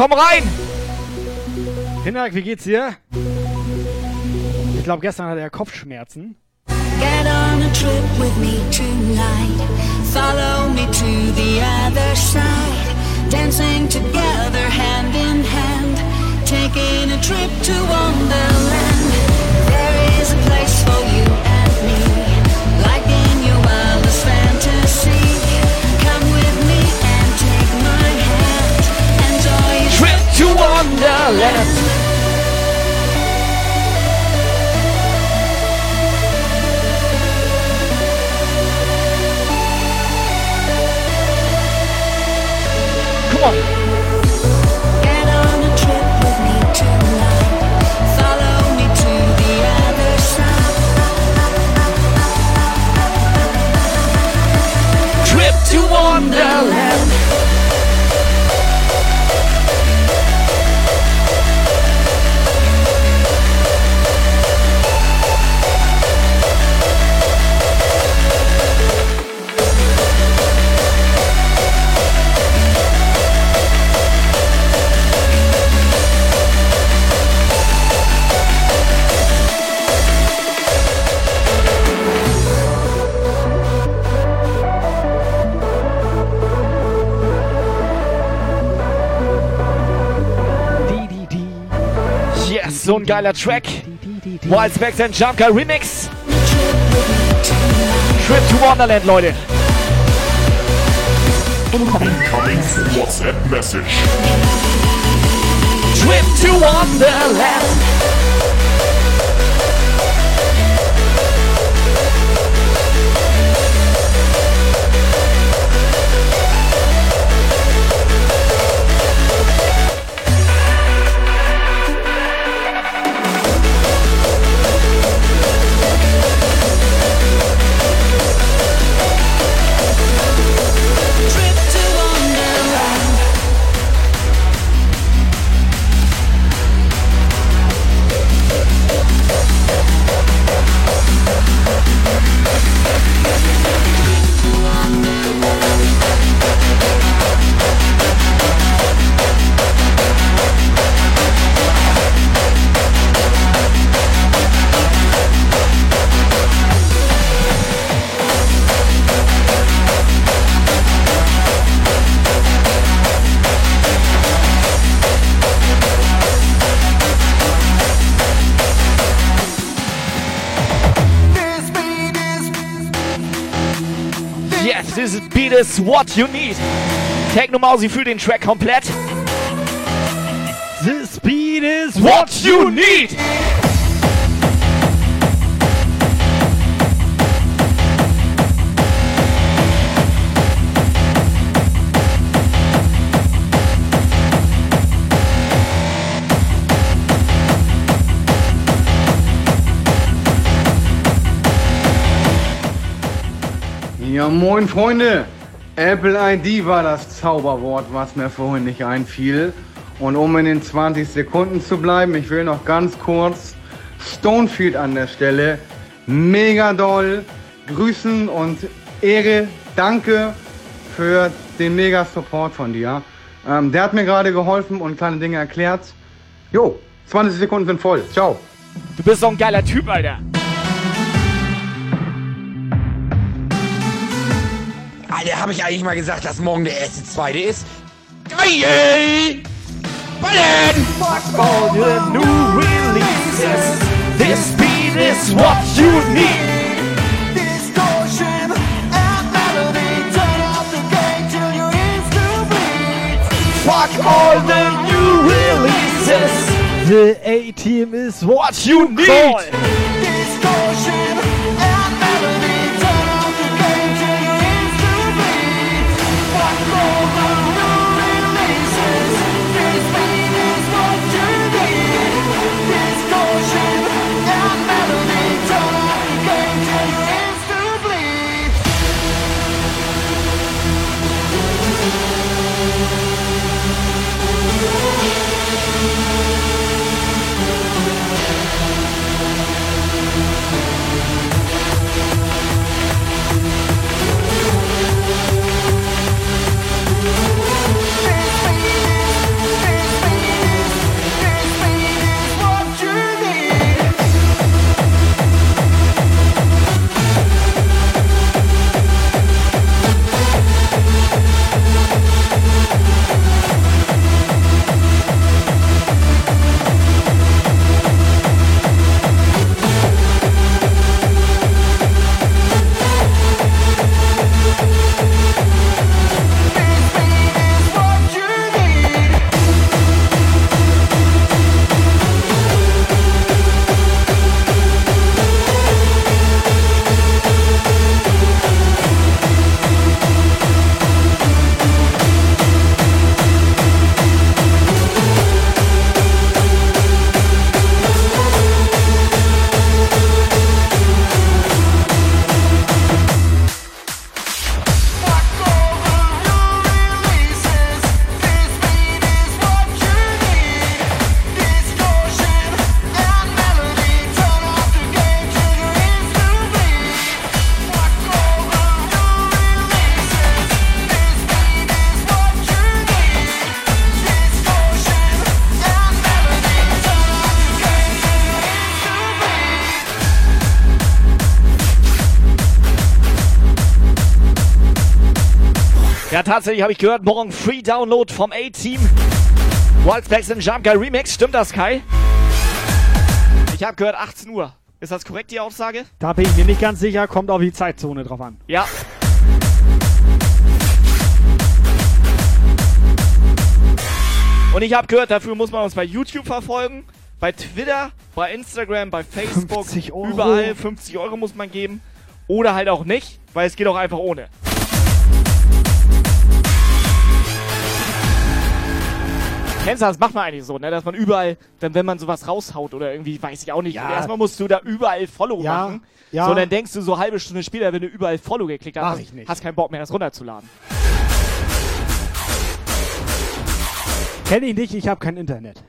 Komm rein! Hinak, wie geht's dir? Ich glaube, gestern hatte er Kopfschmerzen. Get on a trip with me tonight. Follow me to the other side. Dancing together hand in hand. Taking a trip to Wonderland. There is a place for you and me. Wonderland. Come geiler Track. Wild Specs and Guy Remix. Trip to Wonderland, Leute. Incoming WhatsApp message. Trip to Wonderland. What you need. Techno Mausi fühlt den Track komplett. This beat is What you need. Ja, moin Freunde. Apple ID war das Zauberwort, was mir vorhin nicht einfiel. Und um in den 20 Sekunden zu bleiben, ich will noch ganz kurz Stonefield an der Stelle. Mega doll. Grüßen und Ehre. Danke für den mega Support von dir. Ähm, der hat mir gerade geholfen und kleine Dinge erklärt. Jo, 20 Sekunden sind voll. Ciao. Du bist so ein geiler Typ, Alter. Alter, habe ich eigentlich mal gesagt, dass morgen der erste Zweite ist? Geil! Ballen! Fuck all the new releases. This beat is what you need. Fuck all the new releases. The A-Team is what you need. Distortion Ja, tatsächlich habe ich gehört, morgen Free Download vom A-Team. Wild Blacks in Jump Guy Remix. Stimmt das, Kai? Ich habe gehört 18 Uhr. Ist das korrekt, die Aussage? Da bin ich mir nicht ganz sicher, kommt auf die Zeitzone drauf an. Ja. Und ich habe gehört, dafür muss man uns bei YouTube verfolgen, bei Twitter, bei Instagram, bei Facebook, 50 Euro. überall 50 Euro muss man geben. Oder halt auch nicht, weil es geht auch einfach ohne. Kennst du das? Macht man eigentlich so, ne? Dass man überall, dann, wenn man sowas raushaut oder irgendwie, weiß ich auch nicht. Ja. Erstmal musst du da überall Follow Ja, machen. ja. So, dann denkst du so halbe Stunde später, wenn du überall Follow geklickt hast, Mach hast, ich nicht. hast keinen Bock mehr, das runterzuladen. Kenn ich nicht, ich habe kein Internet.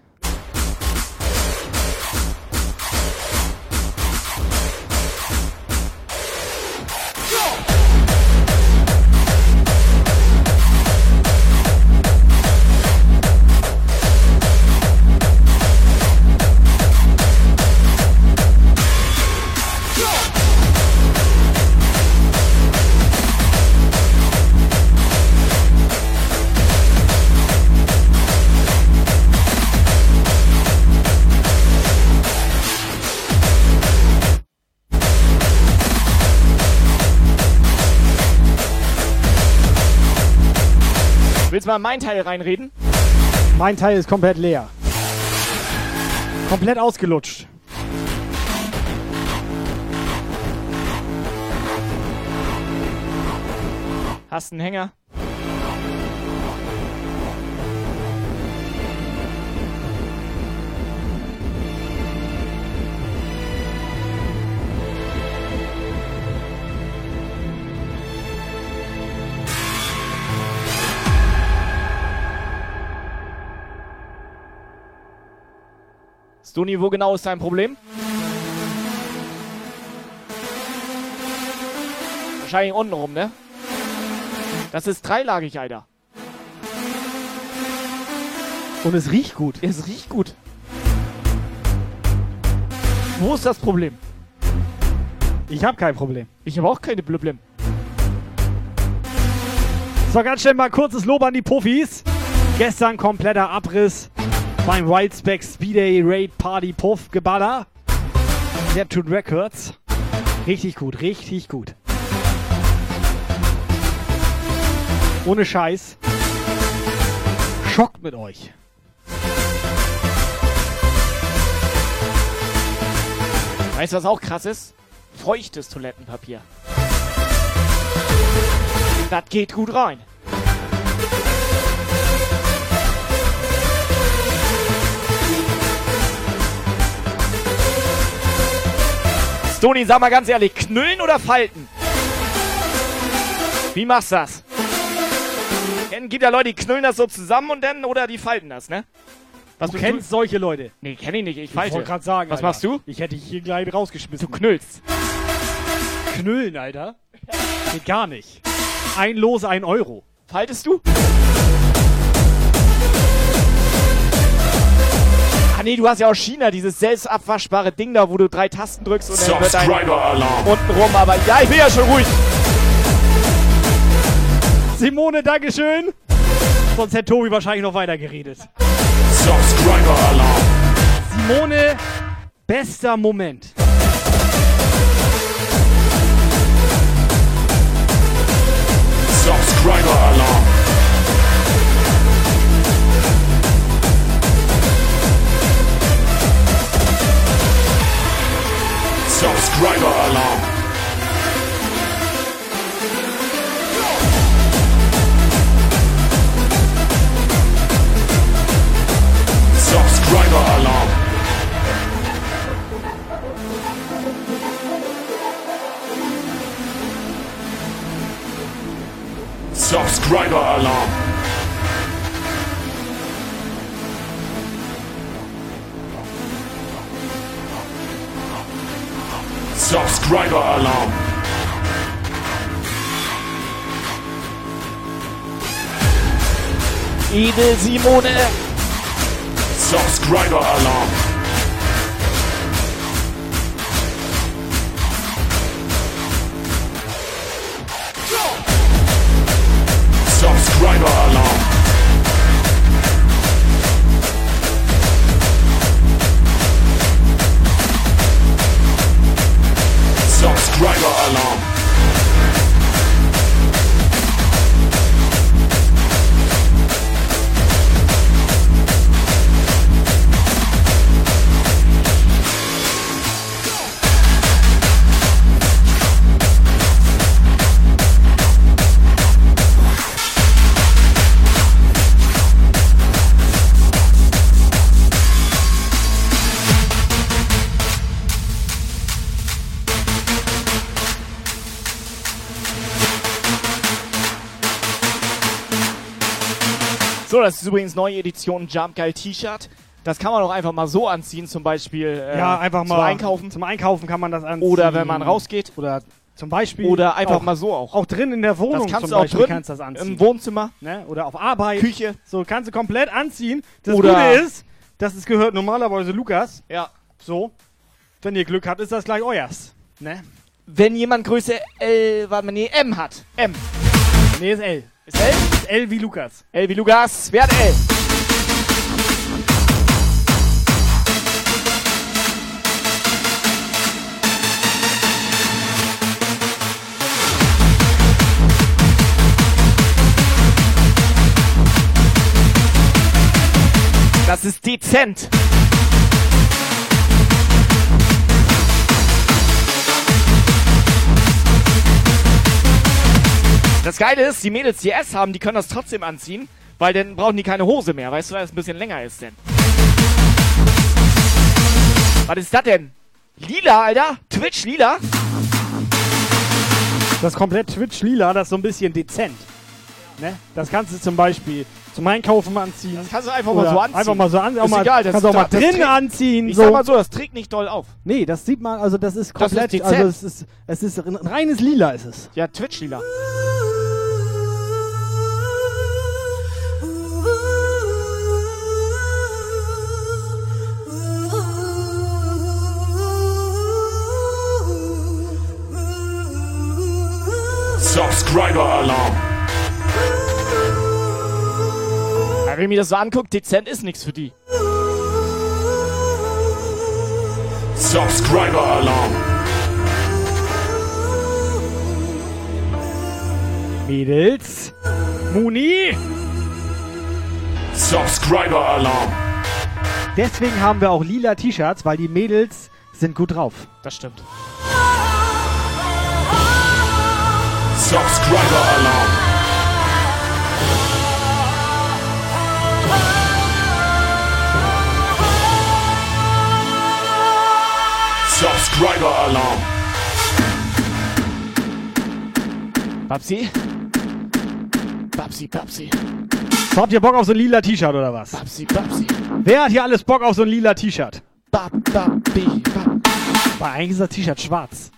Willst du mal in meinen Teil reinreden? Mein Teil ist komplett leer. Komplett ausgelutscht. Hast einen Hänger? Stoni, wo genau ist dein Problem? Wahrscheinlich unten rum, ne? Das ist dreilagig, Alter. Und es riecht gut. Es riecht gut. Wo ist das Problem? Ich habe kein Problem. Ich habe auch keine Problem. So, ganz schnell mal kurzes Lob an die Puffis. Gestern kompletter Abriss beim Wildspec Speeday Raid Party Puff Geballer. Neptune Records. Richtig gut, richtig gut. Ohne Scheiß. Schockt mit euch. Weißt du, was auch krass ist? Feuchtes Toilettenpapier. Das geht gut rein. Stoni, sag mal ganz ehrlich, knüllen oder falten? Wie machst du das? Es gibt ja Leute, die knüllen das so zusammen und dann, oder die falten das, ne? Was du kennst solche Leute. Nee, kenn ich nicht, ich Ich falte. wollte gerade sagen. Was Alter. machst du? Ich hätte dich hier gleich rausgeschmissen. Du knüllst. Knüllen, Alter. Geht gar nicht. Ein Los, ein Euro. Faltest du? Ah nee, du hast ja aus China dieses selbstabwaschbare Ding da, wo du drei Tasten drückst und dann wird dein unten rum, aber ja, ich bin ja schon ruhig. Simone, Dankeschön. Sonst hätte Tobi wahrscheinlich noch weiter geredet. Subscriber-Alarm. Simone, bester Moment. Subscriber-Alarm. Subscriber-Alarm. Subscriber-Alarm. Subscriber-Alarm. Subscriber-Alarm. Edel Simone. Subscriber-Alarm. Subscriber-Alarm. Subscriber-Alarm. So, das ist übrigens neue Edition Jump Geil T-Shirt. Das kann man auch einfach mal so anziehen, zum Beispiel äh, ja, einfach mal zum Einkaufen. Zum Einkaufen kann man das anziehen. Oder wenn man rausgeht. Oder zum Beispiel. Oder einfach auch, mal so auch. Auch drin in der Wohnung Das kannst zum du auch Beispiel drin kannst du das anziehen. im Wohnzimmer. Ne? Oder auf Arbeit. Küche. So, kannst du komplett anziehen. Das Oder- Gute ist, das ist, gehört normalerweise Lukas. Ja. So. Wenn ihr Glück habt, ist das gleich euers. Ne? Wenn jemand Größe L, warte mal, nee, M hat. M. Nee, ist L. Ist L? Ist L wie Lukas. L wie Lukas. Wer hat L? Das ist dezent. Das Geile ist, die Mädels, die S haben, die können das trotzdem anziehen, weil dann brauchen die keine Hose mehr. Weißt du, weil es ein bisschen länger ist denn. Was ist das denn? Lila, Alter? Twitch lila? Das ist komplett Twitch lila, das ist so ein bisschen dezent. Ne? Das kannst du zum Beispiel zum Einkaufen anziehen. Das kannst du einfach mal so anziehen. Einfach mal so an, auch Ist mal, egal, das kannst du auch mal drin trägt- anziehen. Ich so. sag mal so, das trägt nicht doll auf. Nee, das sieht man, also das ist Das ist komplett, dezent. also es ist, es ist ein reines Lila ist es. Ja, Twitch lila. Subscriber Alarm. Ja, wenn mir das so anguckt, dezent ist nichts für die. Subscriber Alarm. Mädels. Muni. Subscriber Alarm. Deswegen haben wir auch lila T-Shirts, weil die Mädels sind gut drauf. Das stimmt. Subscriber Alarm. Subscriber Alarm. Babsi? Babsi, Babsi. Habt ihr Bock auf so ein lila T-Shirt oder was? Babsi, Babsi. Wer hat hier alles Bock auf so ein lila T-Shirt? Bab, Babi, Bab. Weil eigentlich ist das T-Shirt schwarz.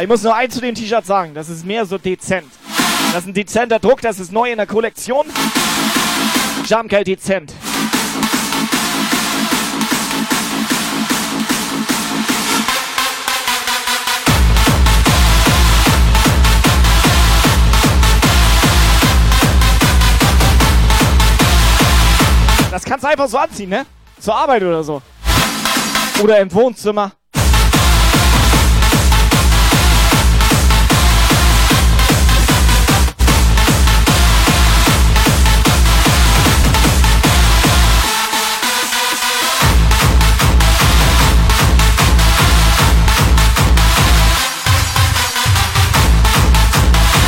Ich muss nur eins zu dem T-Shirt sagen, das ist mehr so dezent. Das ist ein dezenter Druck, das ist neu in der Kollektion. Jamkel dezent. Das kannst du einfach so anziehen, ne? Zur Arbeit oder so. Oder im Wohnzimmer.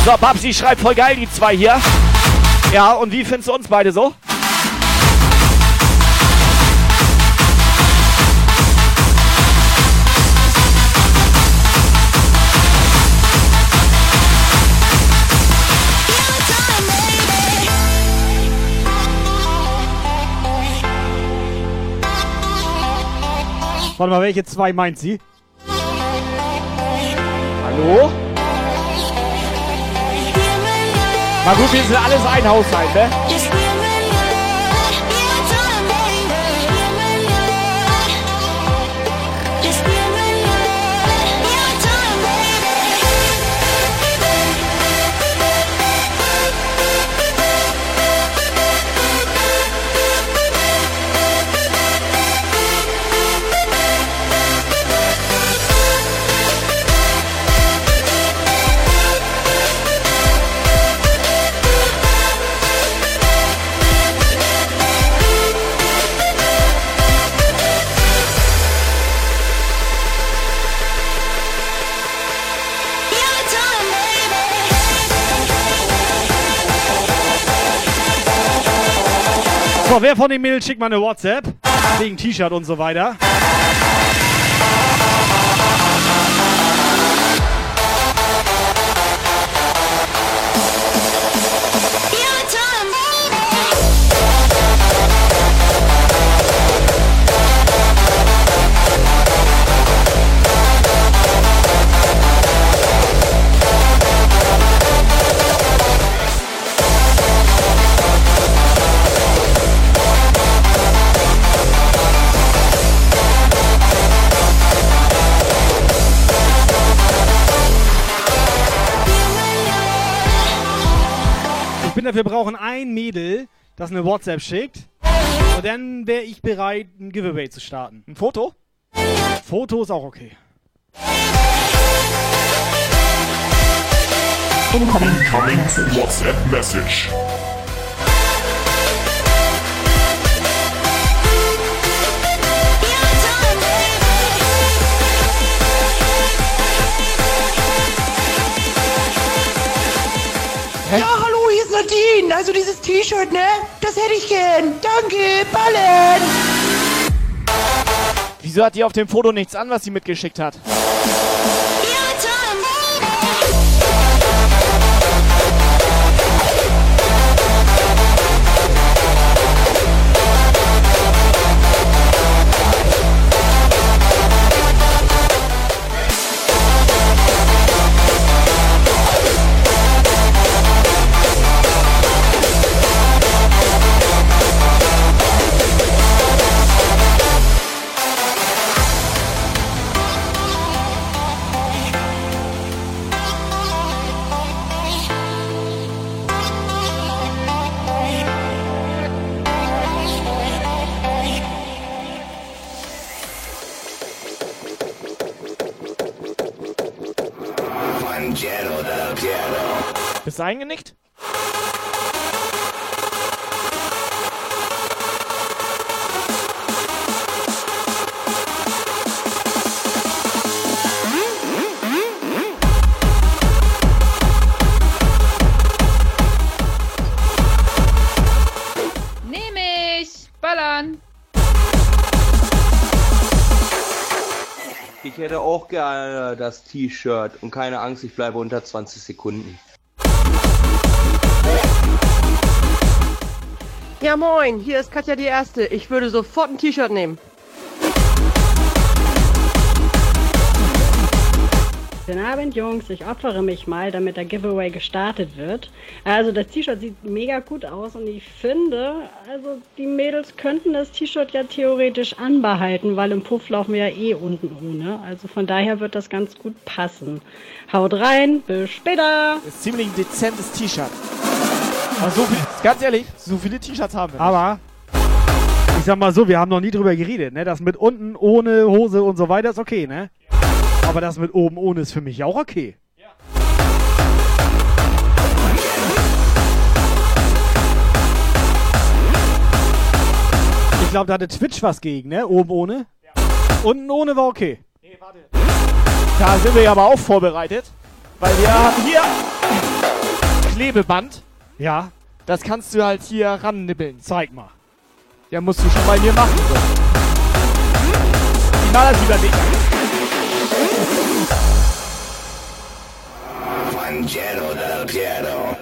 So, Babsi schreibt voll geil, die zwei hier. Ja, und wie findest du uns beide so? Warte mal, welche zwei meint sie? Hallo? Na gut, wir sind alles ein Haushalt, ne? So, wer von den Mädels schickt mal eine WhatsApp? Wegen T-Shirt und so weiter. Dafür, wir brauchen ein Mädel, das eine WhatsApp schickt. Und dann wäre ich bereit, ein Giveaway zu starten. Ein Foto? Foto ist auch okay. Incoming, Incoming WhatsApp Message. Ja, hallo, Nadine. Also dieses T-Shirt, ne? Das hätte ich gern. Danke, ballen. Wieso hat die auf dem Foto nichts an, was sie mitgeschickt hat? Eingenickt? Nehm ich. Ballern. Ich hätte auch gerne das T-Shirt und keine Angst, ich bleibe unter 20 Sekunden. Ja moin, hier ist Katja die Erste. Ich würde sofort ein T-Shirt nehmen. Guten Abend, Jungs. Ich opfere mich mal, damit der Giveaway gestartet wird. Also das T-Shirt sieht mega gut aus und ich finde, also die Mädels könnten das T-Shirt ja theoretisch anbehalten, weil im Puff laufen wir ja eh unten ohne. Also von daher wird das ganz gut passen. Haut rein, bis später. Ist ziemlich ein dezentes T-Shirt. Aber so viel, ganz ehrlich, so viele T-Shirts haben wir. Aber ich sag mal so, wir haben noch nie drüber geredet, ne? Das mit unten ohne Hose und so weiter ist okay, ne? Aber das mit oben ohne ist für mich auch okay. Ich glaube, da hatte Twitch was gegen, ne? Oben ohne. Unten ohne war okay. Da sind wir ja aber auch vorbereitet. Weil wir haben hier Klebeband. Ja. Das kannst du halt hier rannibbeln. Zeig mal. Ja, musst du schon bei mir machen. So. Ich mach das lieber nicht.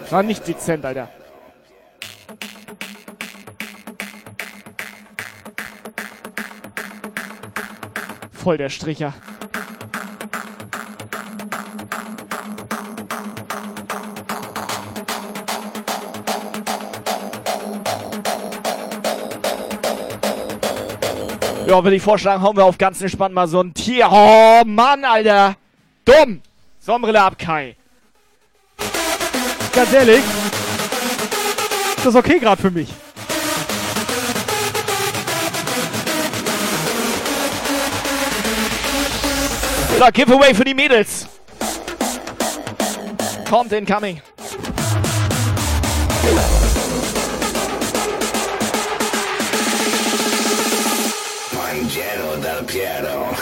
War nicht dezent, Alter. Voll der Stricher. Ja, würde ich vorschlagen, hauen wir auf ganz entspannt mal so ein Tier. Oh, Mann, Alter. Dumm. Sonnenbrille ab, Kai. Ganz ehrlich, das ist okay gerade für mich. So, Giveaway für die Mädels. Kommt incoming. Piero.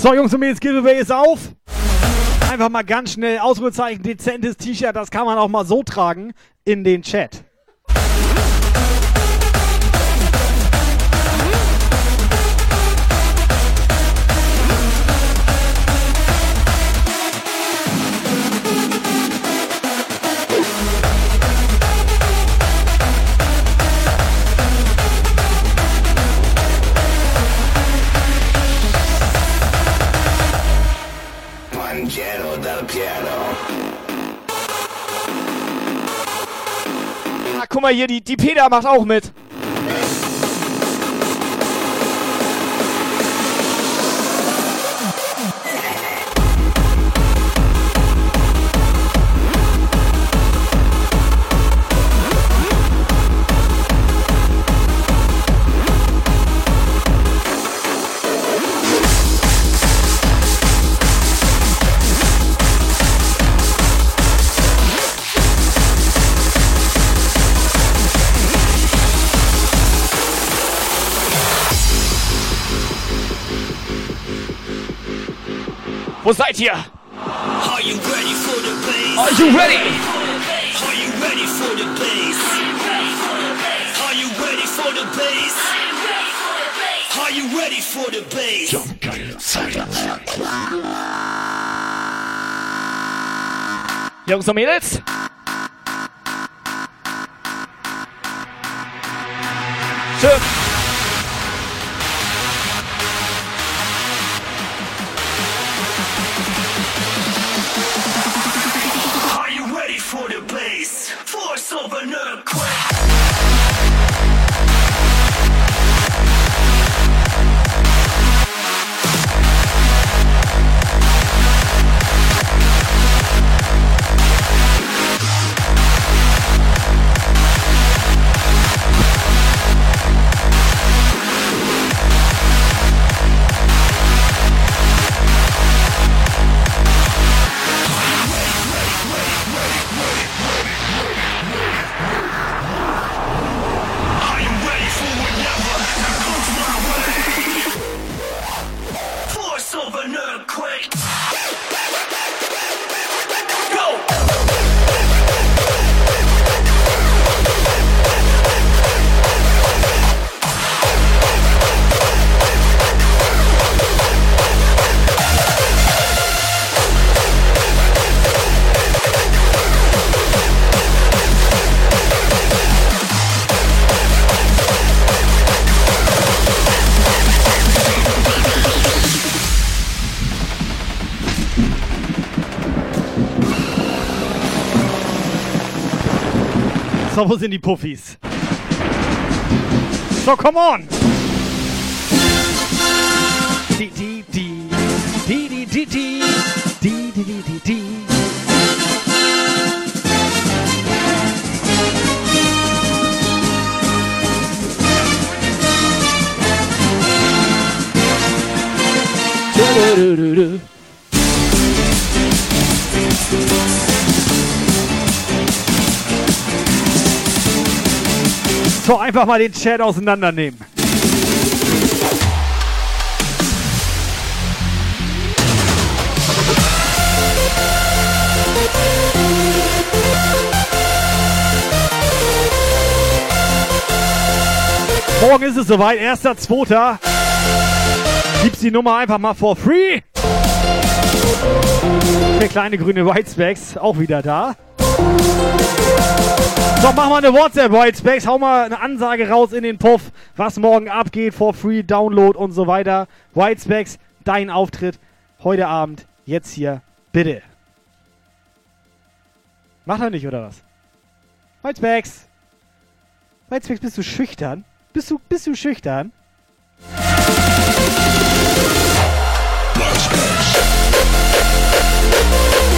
So, Jungs und Mädels, Giveaway ist auf. Einfach mal ganz schnell Ausrufezeichen, dezentes T-Shirt, das kann man auch mal so tragen in den Chat. Guck mal hier, die, die Peter macht auch mit. Wo seid ihr? Are you ready for the bass? Are you ready? Are you ready for the bass? Are you ready for the bass? Are you ready for the bass? Jump Jungs und Mädels? Schön. Sind die Puffis? So, come on! So, einfach mal den Chat auseinandernehmen. Morgen ist es soweit, 1.2. Gibt's die Nummer einfach mal for free. Der kleine grüne Whitespacks auch wieder da. So, mach mal eine WhatsApp, Whitespacks. Hau mal eine Ansage raus in den Puff, was morgen abgeht, for free, Download und so weiter. Whitespacks, dein Auftritt heute Abend, jetzt hier, bitte. Macht er nicht, oder was? Whitespacks. Whitespacks, bist du schüchtern? Bist du, bist du schüchtern? Vor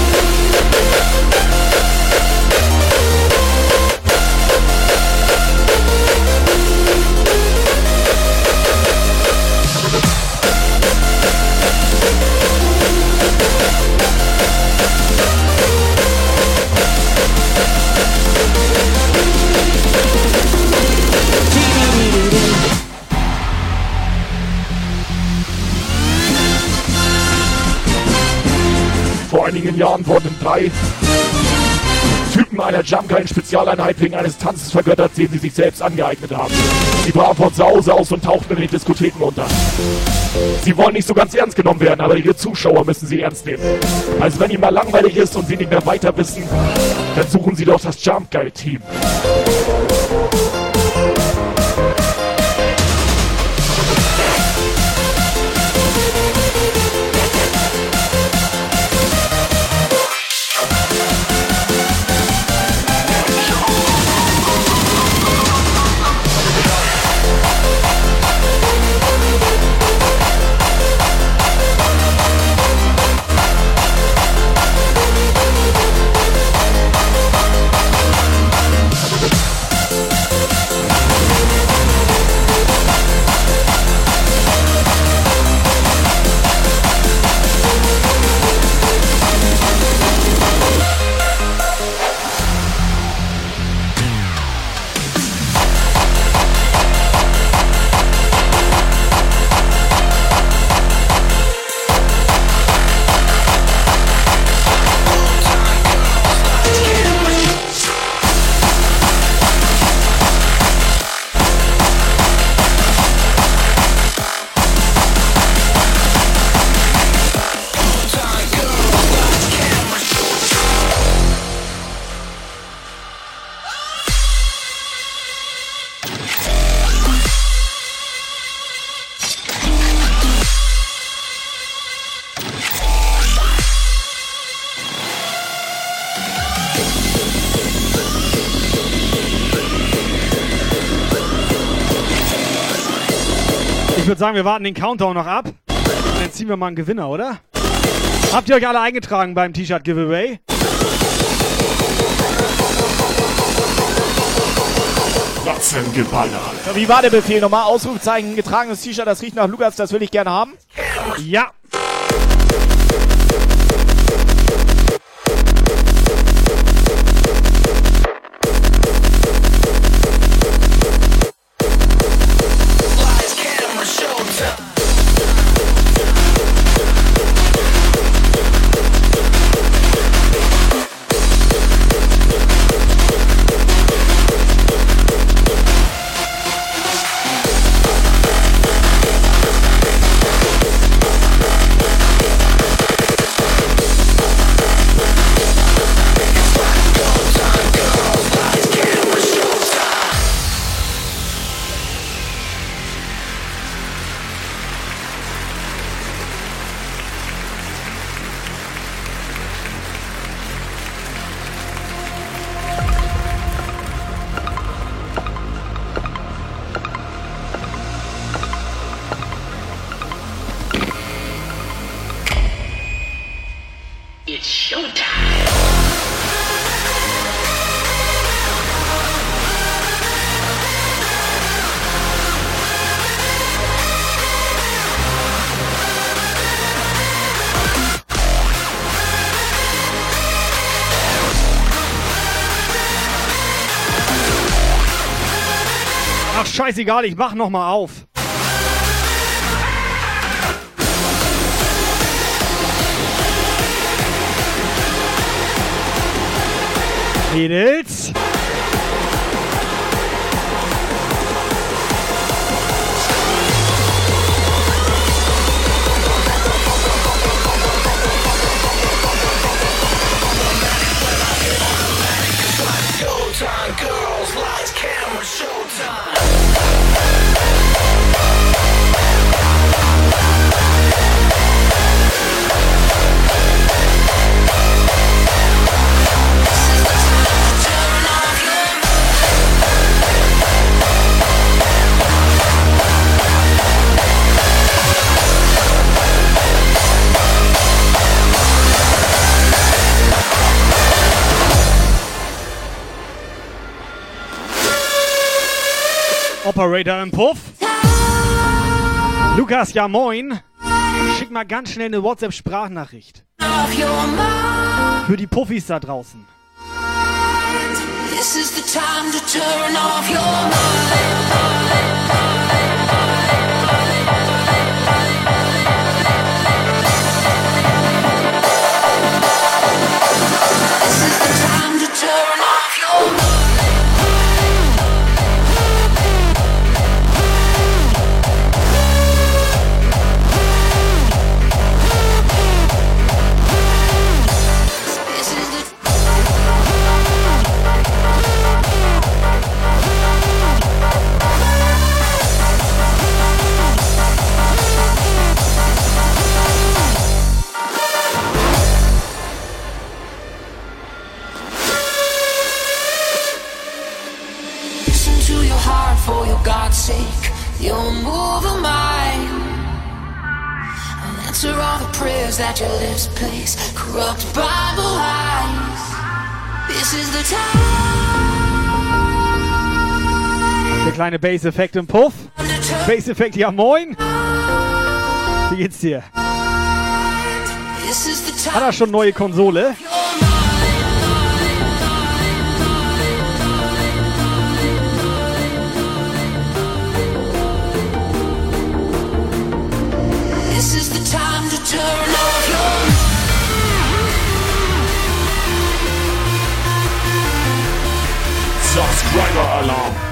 einigen Jahren wurden drei Typen einer Jump-Spezialeinheit wegen eines Tanzes vergöttert, den sie sich selbst angeeignet haben. Sie brachen von zu Hause aus und tauchten in den Diskotheken unter. Sie wollen nicht so ganz ernst genommen werden, aber ihre Zuschauer müssen sie ernst nehmen. Also wenn ihnen mal langweilig ist und sie nicht mehr weiter wissen, dann suchen sie doch das Jump Guy Team. Würde sagen, wir warten den Countdown noch ab. Und dann ziehen wir mal einen Gewinner, oder? Habt ihr euch alle eingetragen beim T-Shirt-Giveaway? Ratzengeballer. So, wie war der Befehl nochmal? Ausrufezeichen, getragenes T-Shirt, das riecht nach Lukas, das will ich gerne haben. Ja. Ach, scheißegal, ich mach noch mal auf. Mädels. Operator im Puff. Lukas, ja moin. Schick mal ganz schnell eine WhatsApp-Sprachnachricht. Für die Puffis da draußen. This is the time to turn off your mind. God's sake. You'll move a mind. And answer all the prayers that your lips place. Corrupt Bible eyes. This is the time. Der kleine Bass-Effekt im Puff. Bass-Effekt, ja moin. Wie geht's dir? Hat er schon neue Konsole? This is the time to turn off your Subscriber Alarm.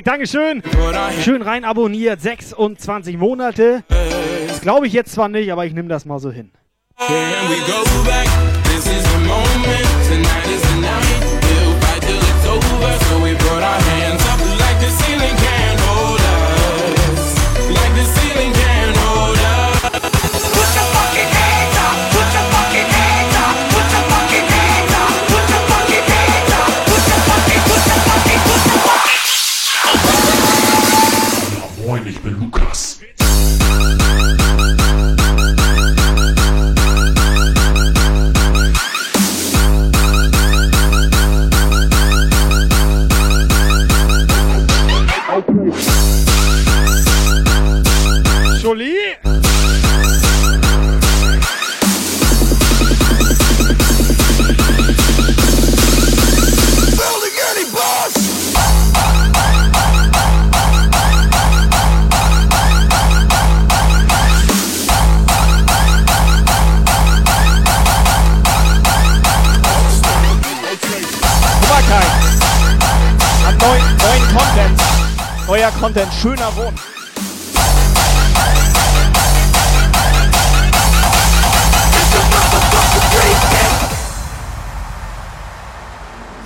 Effect, Dankeschön. Schön rein abonniert, 26 Monate. Das glaube ich jetzt zwar nicht, aber ich nehme das mal so hin. Tonight ich bin Content. Schöner Wohn.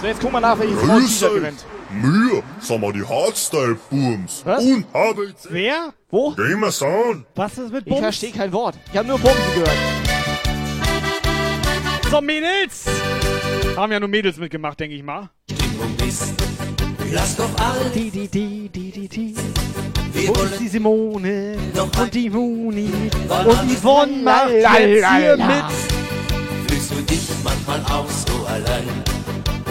So, jetzt guck mal nach, welches Frau T-Shirt gewinnt. Mir, sag mal die Hardstyle-Booms. Was? Und habe Wer? Wo? Gamer Sound. Was ist mit Ich Bums? verstehe kein Wort. Ich habe nur Bumsen gehört. So, Mädels! Haben ja nur Mädels mitgemacht, denke ich mal. Lass doch alle. Die, die, die, die, die. Wo ist die Simone? Und die Muni? Und die Yvonne macht jetzt hier mit. Fühlst du dich manchmal auch so allein?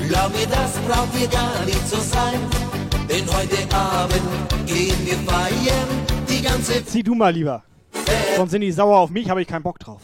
Glaub mir, das braucht dir gar nicht so sein. Denn heute Abend gehen wir feiern. Die ganze Zieh du mal lieber. Sonst sind die sauer auf mich, habe ich keinen Bock drauf.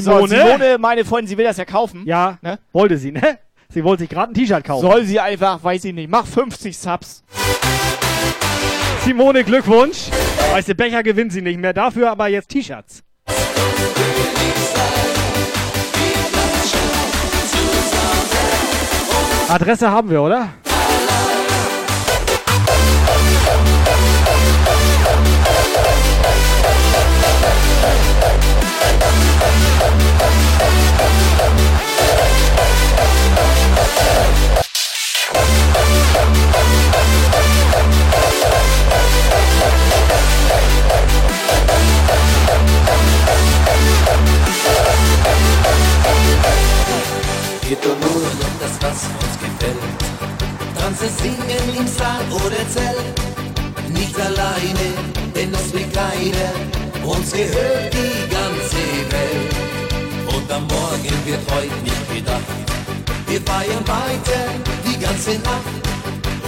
So, Simone? Simone, meine Freundin, sie will das ja kaufen. Ja, Ne? wollte sie, ne? Sie wollte sich gerade ein T-Shirt kaufen. Soll sie einfach, weiß ich nicht, mach 50 Subs. Simone, Glückwunsch. Weißt du, Becher gewinnt sie nicht mehr. Dafür aber jetzt T-Shirts. Adresse haben wir, oder? Geht doch nur um das, was uns gefällt. Tanzen, singen im Saal oder Zelt. Nicht alleine, denn es will keiner. Uns gehört die ganze Welt. Und am Morgen wird heute nicht gedacht. Wir feiern weiter die ganze Nacht.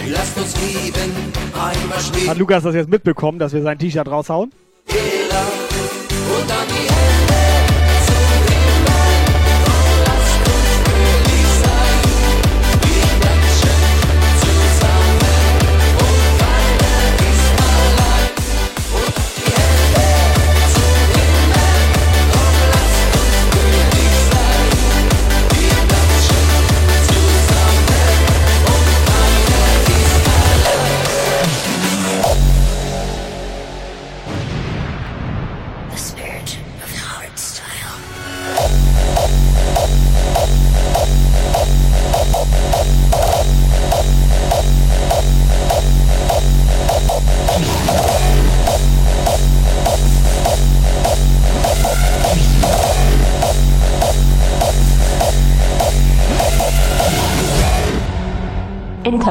Lasst uns lieben, einmal stehen. Hat Lukas das jetzt mitbekommen, dass wir sein T-Shirt raushauen? Und dann die Hände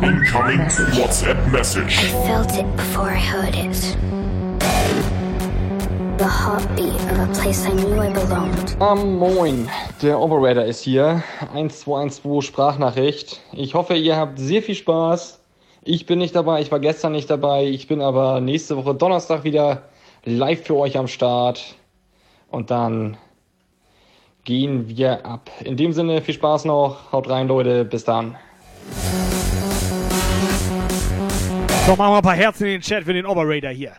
Incoming, Incoming message. WhatsApp message. I felt it before I heard it. The heartbeat of a place I knew I belonged. Ah, moin, der Operator ist hier. 1212 Sprachnachricht. Ich hoffe, ihr habt sehr viel Spaß. Ich bin nicht dabei, ich war gestern nicht dabei. Ich bin aber nächste Woche Donnerstag wieder live für euch am Start. Und dann gehen wir ab. In dem Sinne, viel Spaß noch. Haut rein, Leute. Bis dann. So, machen wir ein paar Herzen in den Chat für den Operator hier.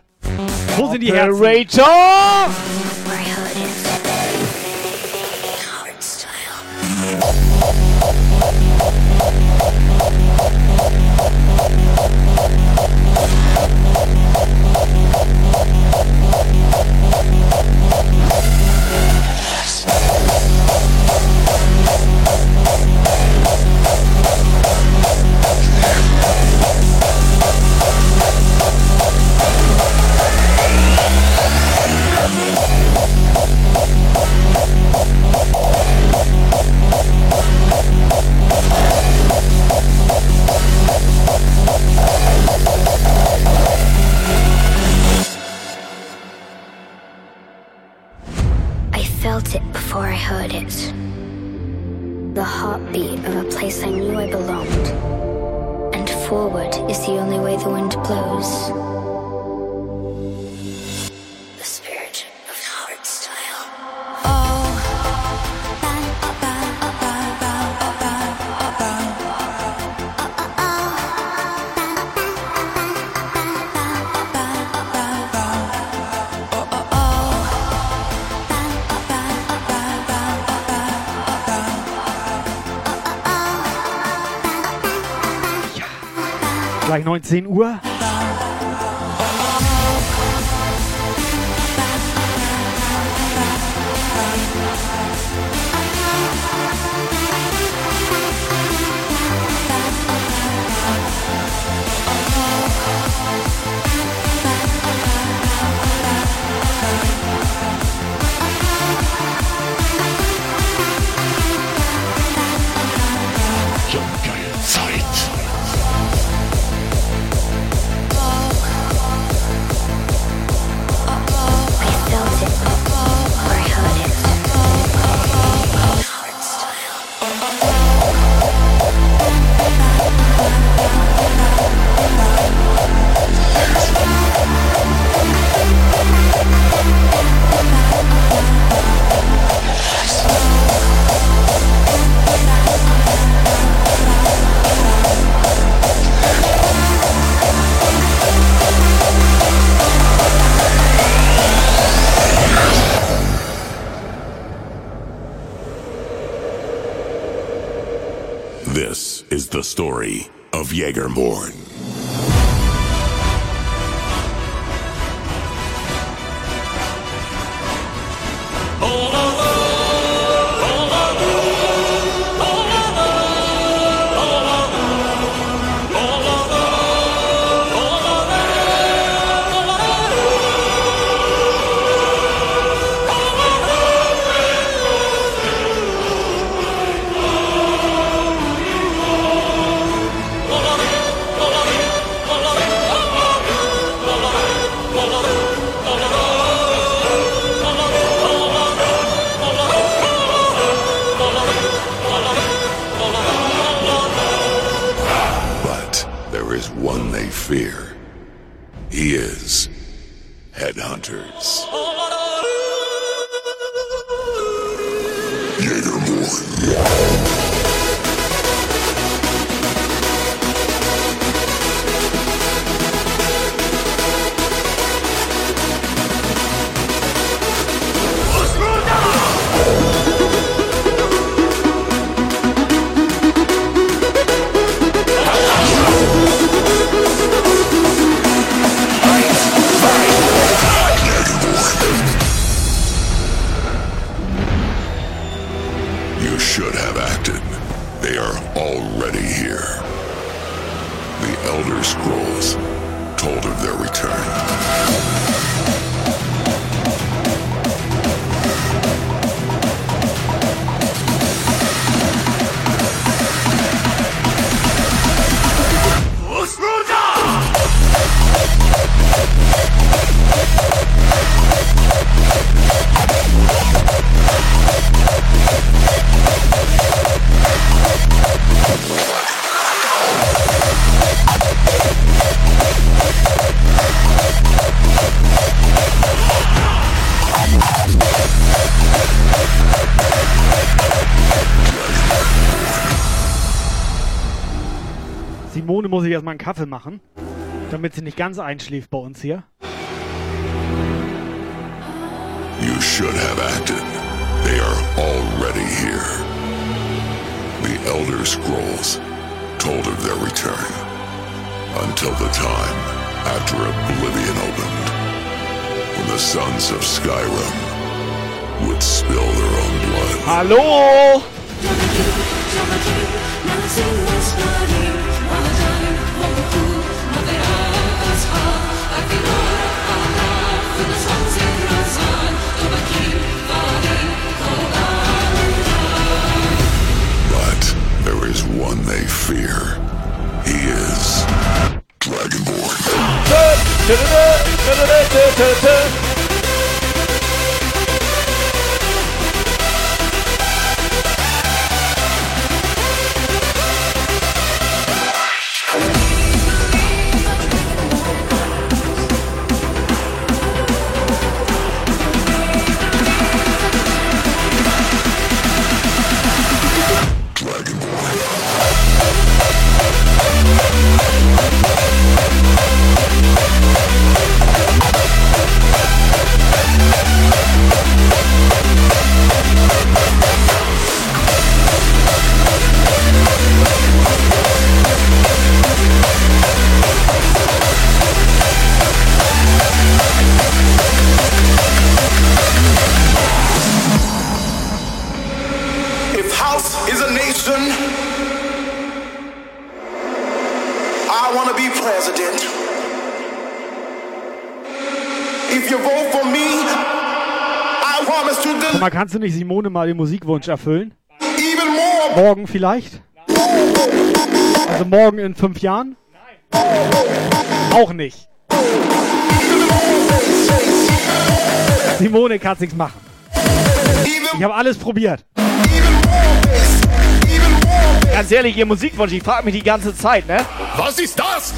Wo sind die Herzen? Operator! 17 Uhr? Erstmal einen Kaffee machen, damit sie nicht ganz einschläft bei uns hier. You should have acted. They are already here. The Elder Scrolls told of their return until the time after Oblivion opened, when the sons of Skyrim would spill their own blood. Hallo! One they fear. He is Dragonborn. Kannst du nicht Simone mal den Musikwunsch erfüllen? even more. Morgen vielleicht? Also morgen in fünf Jahren? Auch nicht. Simone kann nichts machen. Ich habe alles probiert. Ganz ehrlich, ihr Musikwunsch, ich frage mich die ganze Zeit, ne? Was ist das?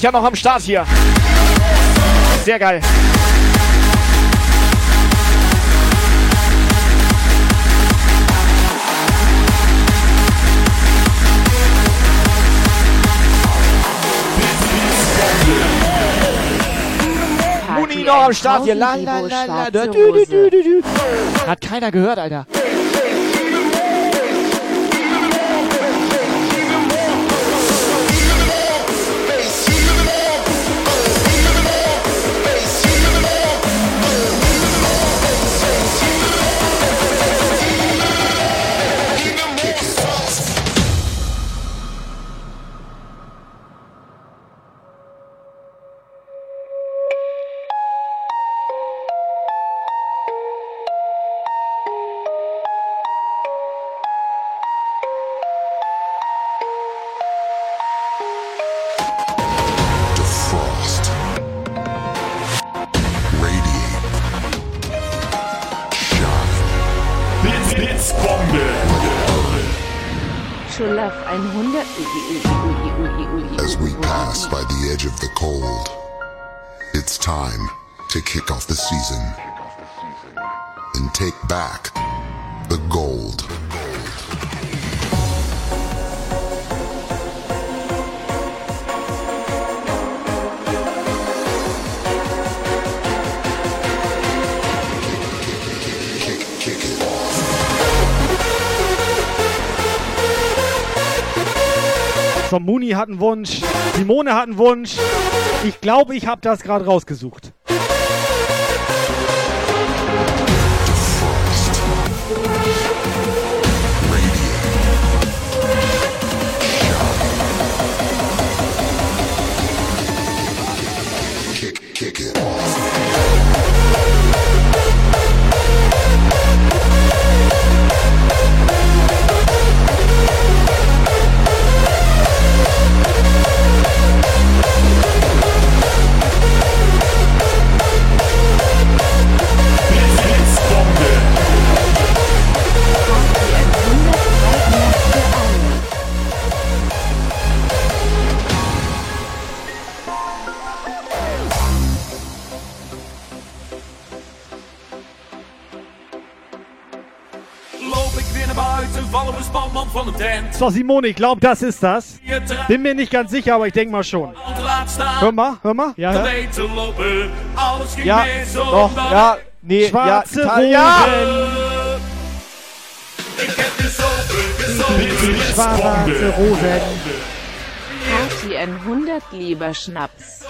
Katja noch am Start hier. Sehr geil. Muni noch am Start hier. La, la, la, la. Hat keiner gehört, Alter. Simone hat einen Wunsch. Ich glaube, ich habe das gerade rausgesucht. So, Simone, ich glaube, das ist das. Bin mir nicht ganz sicher, aber ich denke mal schon. Hör mal, hör mal. Ja, hör. Ja, doch, ja, nee, Schwarze ja, Rosen. ja. Schwarze Rosen. Party 100 lieber Schnaps.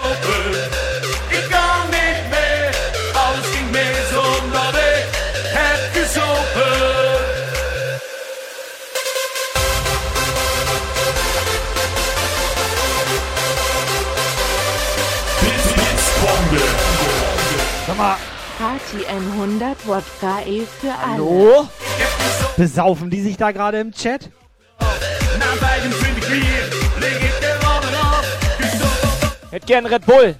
Sag mal, Party 100 Wodka E für alle. hallo? Besaufen die sich da gerade im Chat? Na 25 bier lig ik al af. Gestopt Hätte gern Red Bull.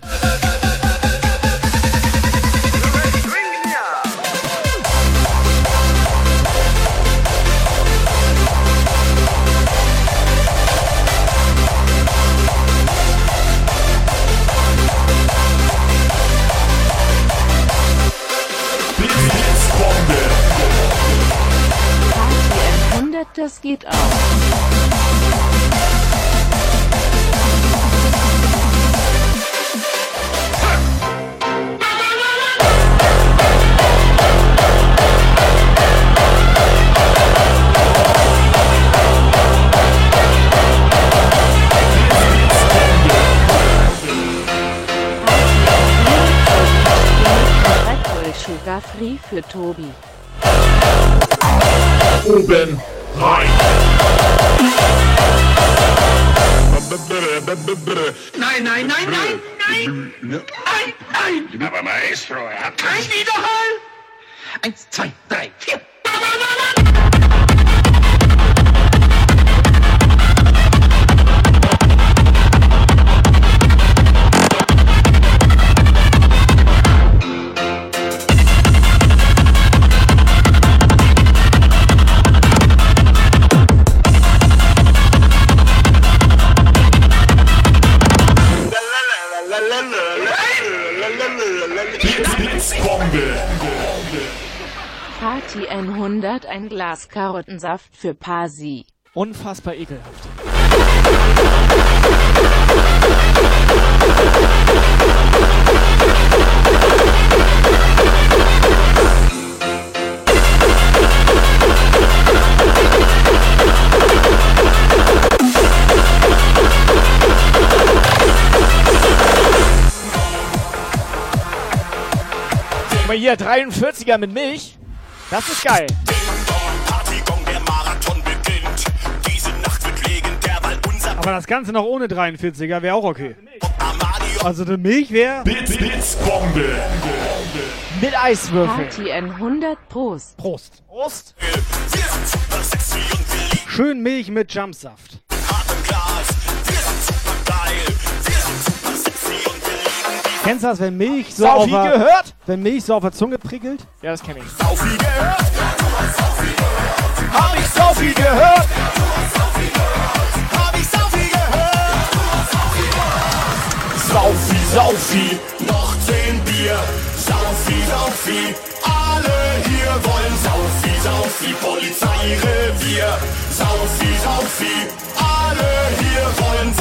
Das geht auch. Sugar Free für Tobi. Oben. Nein, nein, nein, nein, nein, nein, nein. Aber Maestro, er hat Kein Widerhall. Eins, zwei, drei, vier. Party 100, ein Glas Karottensaft für Pasi. Unfassbar ekelhaft. Mal hier, 43er mit Milch. Das ist geil. Aber das Ganze noch ohne 43er wäre auch okay. Also die Milch wäre Blitzbombe. Mit Eiswürfeln. Party 100 Prost. Prost. Prost. schön Milch mit Jumpsaft. Kennst du das, wenn Milch so auf Saufi der, gehört? wenn Milch so auf der Zunge prickelt? Ja, das kenne ich. Saufi gehört. Hab ich Saufi gehört? Hab ich Saufi gehört. Saufi, Saufi. Noch zehn Bier. Saufi, Saufi. Alle hier wollen Saufi, Saufi. Polizeirevier. Saufi, Saufi. Alle hier wollen Sau,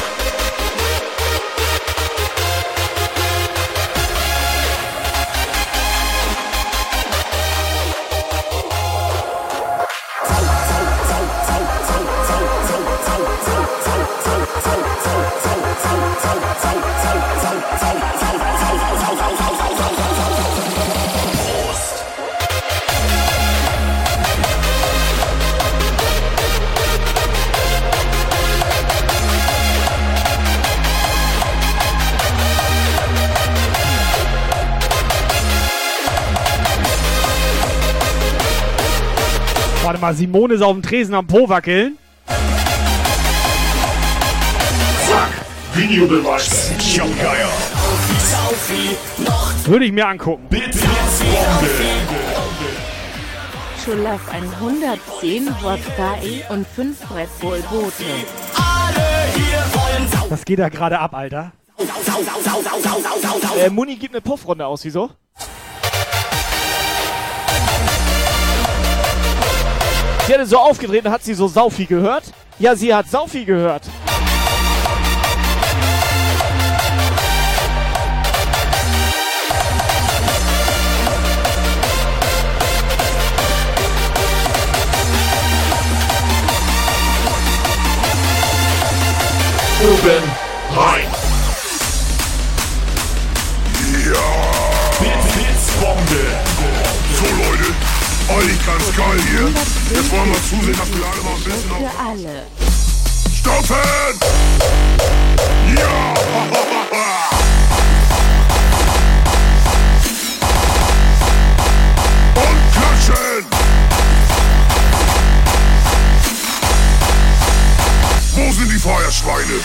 mal, Simone ist auf dem Tresen am Po wackeln. Videobeweis. Jumpgeier. Saufi, noch Würde ich mir angucken. Schulaf 110 Wodka E und 5 Red Bull Boote. alle hier wollen Sau. Was geht da gerade ab, Alter? Äh, Muni gibt eine Puffrunde aus, wieso? Hatte so aufgedreht und hat sie so Saufi gehört? Ja, sie hat Saufi gehört. Oben rein. Eigentlich ganz geil hier. Jetzt wollen wir zusehen, dass wir alle mal ein bisschen auf... Für alle. Stoppen! Ja! Und klatschen! Wo sind die Feuerschweine?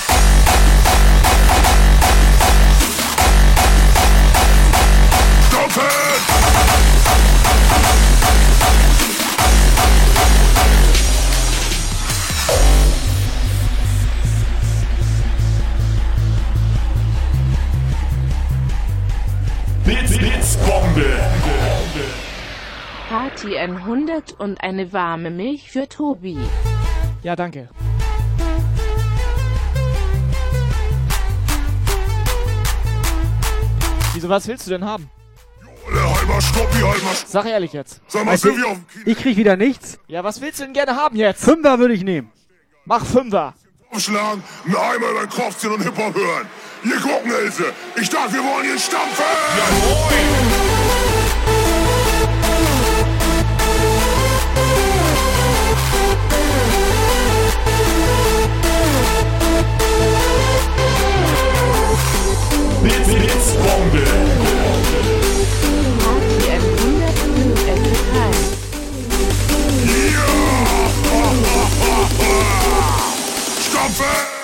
Party 100 und eine warme Milch für Tobi. Ja, danke. Wieso, was willst du denn haben? Halber Stoppi, halber Sag ehrlich jetzt. Sag mal, sind wir auf dem ich krieg wieder nichts. Ja, was willst du denn gerne haben jetzt? Fünfer würde ich nehmen. Mach Fünfer. Aufschlagen, einen Eimer über den Kopf ziehen und Hip-Hop hören. Hier gucken, Else. Ich dachte, wir wollen hier stampfen. Blitz, Blitzbombe. Party Stampfen!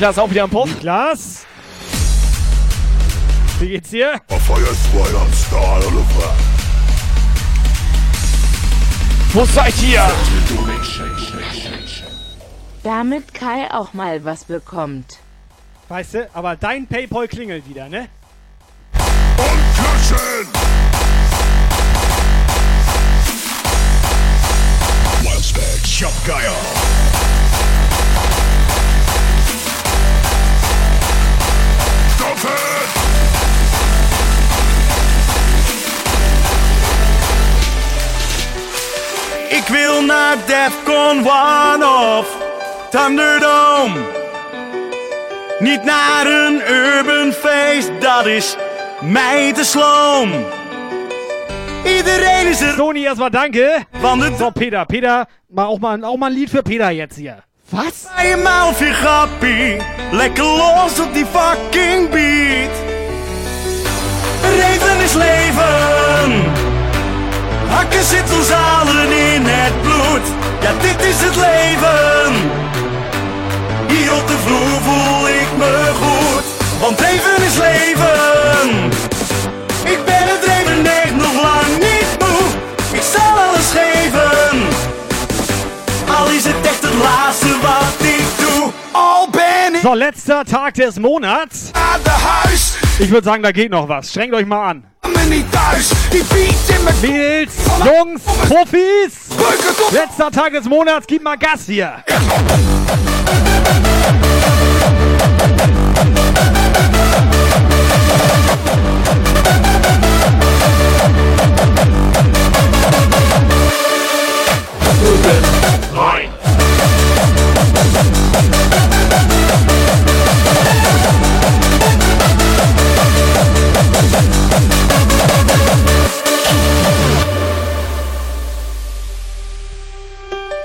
Niklas auch wieder am Puff. Niklas? Wie geht's dir? Wo seid ihr? Damit Kai auch mal was bekommt. Weißt du, aber dein Paypal klingelt wieder, ne? Klatschen! Wildstack, Shopgeier. Ik wil naar Defcon 1 of Thunderdome. Niet naar een urban feest, dat is mij te sloom. Iedereen is er. Toni, erstmal danke. Van de So, Peter, Peter, mal auch mal, auch mal ein Lied für Peter jetzt hier. Was? Je mouwtje grappie, lekker los op die fucking beat. Leven is leven, hakken zit ons allen in het bloed. Ja, dit is het leven. Hier op de vloer voel ik me goed, want leven is leven. Ik ben het leven nog lang niet moe, ik zal alles geven. Al is het echt het laatste wat ik doe, al ben So, letzter Tag des Monats. Ich würde sagen, da geht noch was. Strengt euch mal an. Mädels, Jungs, Profis. Letzter Tag des Monats, gib mal Gas hier.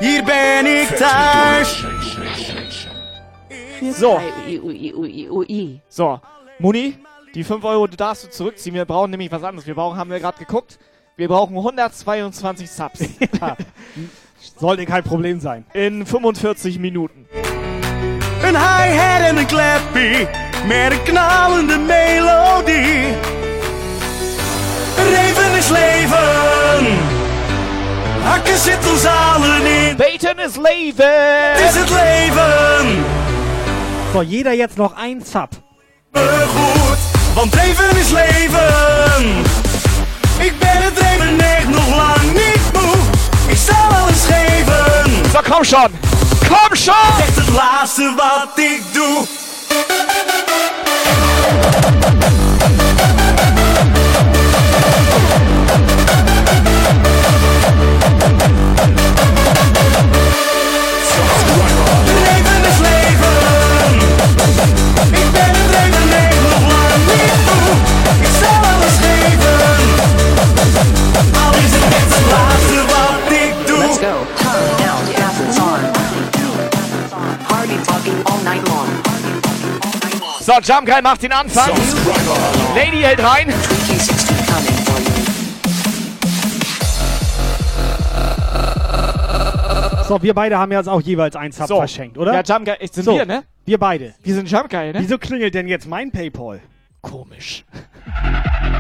Hier ben ik thuis. So. So, Muni, die 5 Euro die darfst du zurückziehen. Wir brauchen nämlich was anderes. Wir brauchen, haben wir gerade geguckt, wir brauchen 122 Subs. (laughs) (laughs) Sollte kein Problem sein. In 45 Minuten. Een hi-hat en een clappie met een knallende melodie. Leven is leven. Beten is leven. Het is het leven. So, jeder jetzt noch ein Sub. Goed, want leven is leven. Ik ben het leven echt nog lang niet moe. Ik zal alles geven. So, komm schon. Komm schon. Echt het laatste wat ik doe. So, Jump Guy macht den Anfang. Lady hält rein. So, wir beide haben jetzt auch jeweils ein Sub So. verschenkt, oder? Ja, Jump Guy, sind so, wir, ne? Wir beide. Wir sind Jump Guy, ne? Wieso klingelt denn jetzt mein Paypal? Komisch.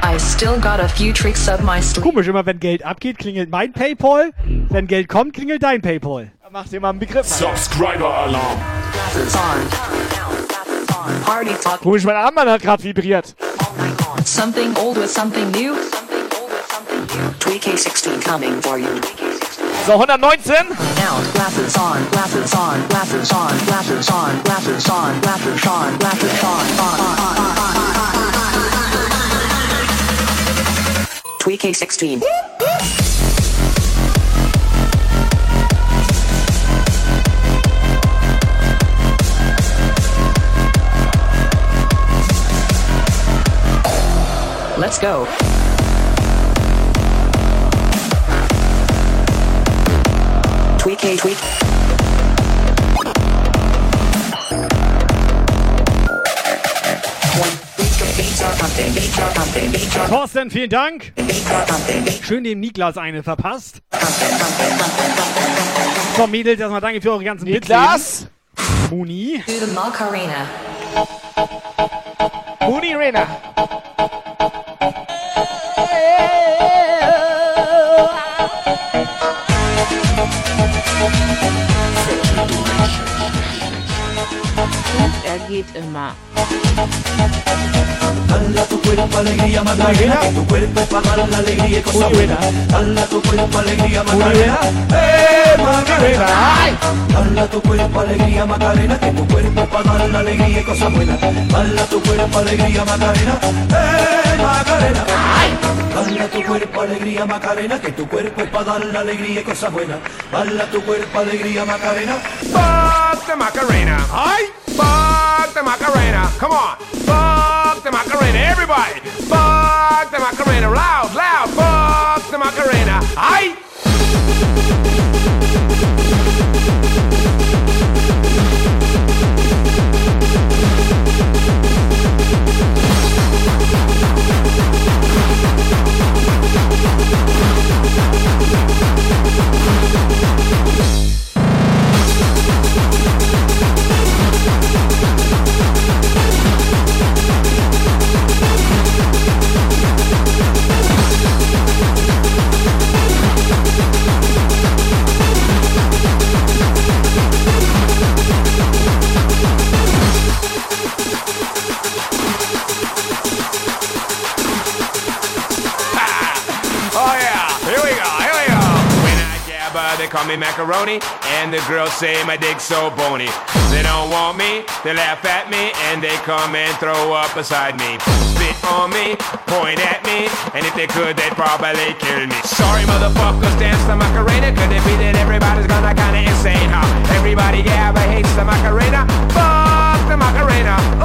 I still got a few tricks up my sleeve. Komisch, immer wenn Geld abgeht, klingelt mein Paypal. Wenn Geld kommt, klingelt dein Paypal. Mach dir mal einen Begriff. Subscriber-Alarm. Effort's on. Party talking. Komisch, mein Armband hat gerade vibriert. Something old with something new. 3K16 coming for you. So, 119. Now, glasses on, glasses on, glasses on, glasses on, glasses on, glasses on, glasses on, on, on, on, on, on. 3K16. Let's go. Tweak a tweak. Thorsten, vielen Dank. Schön dem Niklas eine verpasst. So, Mädels, erstmal danke für eure ganzen Niklas. Bits. Muni. The Macarena. Muni Rena. Er geht immer. Dale a tu cuerpo alegría Macarena, que tu cuerpo es para dar la alegría y cosas buenas. Dale a tu cuerpo alegría Macarena, eh Macarena. ¡Ay! Dale a tu cuerpo alegría Macarena, que tu cuerpo es para dar la alegría y cosas buenas. Dale a tu cuerpo alegría Macarena, eh Macarena. ¡Ay! Dale a tu cuerpo alegría Macarena, que tu cuerpo es para dar la alegría y cosas buenas. Dale a tu cuerpo alegría Macarena. Macarena. Aye. Fuck the Macarena. Come on. Fuck the Macarena. Everybody. Fuck the Macarena. Loud, loud. Fuck the Macarena. I. We'll. They call me macaroni. And the girls say my dick's so bony. They don't want me, they laugh at me, and they come and throw up beside me. Spit on me, point at me, and if they could, they'd probably kill me. Sorry, motherfuckers, dance the Macarena. Could it be that everybody's gonna kinda insane, huh? Everybody, yeah, but hates the Macarena. Fuck the Macarena.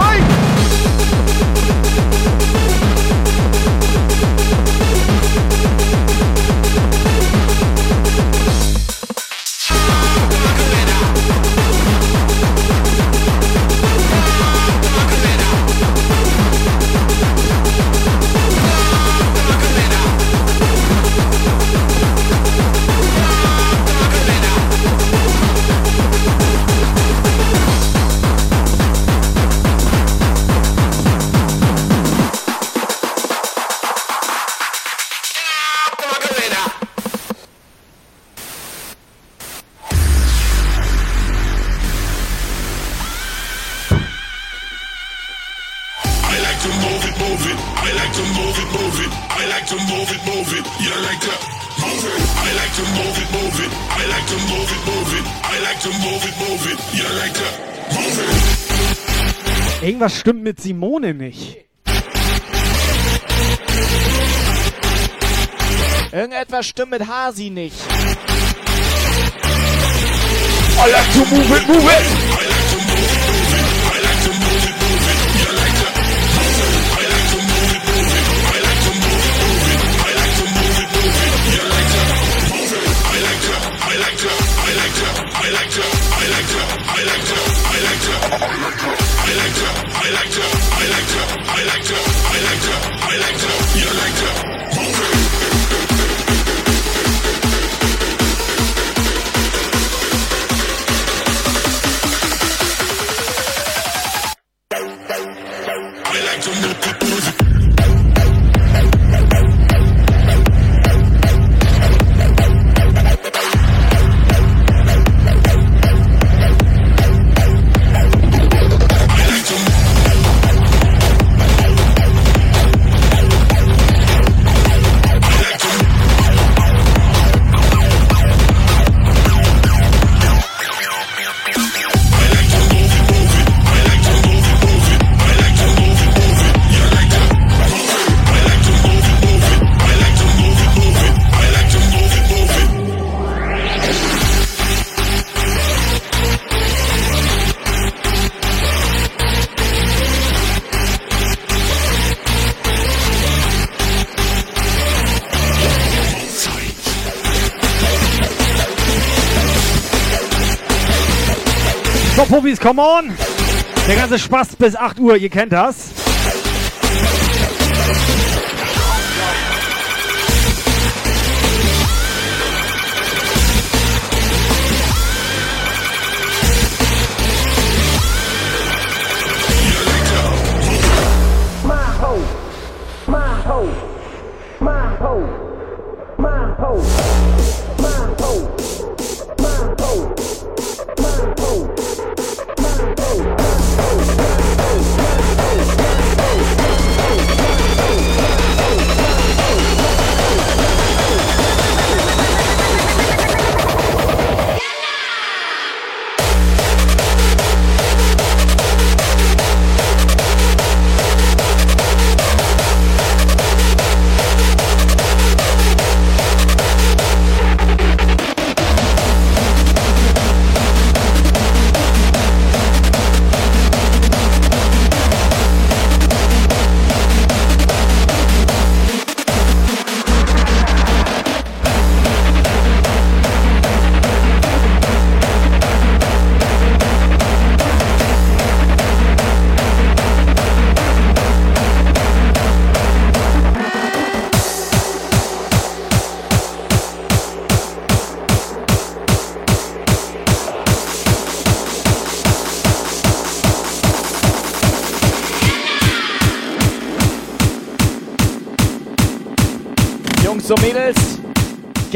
Irgendwas stimmt mit Simone nicht. Irgendetwas stimmt mit Hasi nicht. I like to move it, move it. I like to, I like to, I like to, you like to. Come on! Der ganze Spaß bis 8 Uhr, ihr kennt das.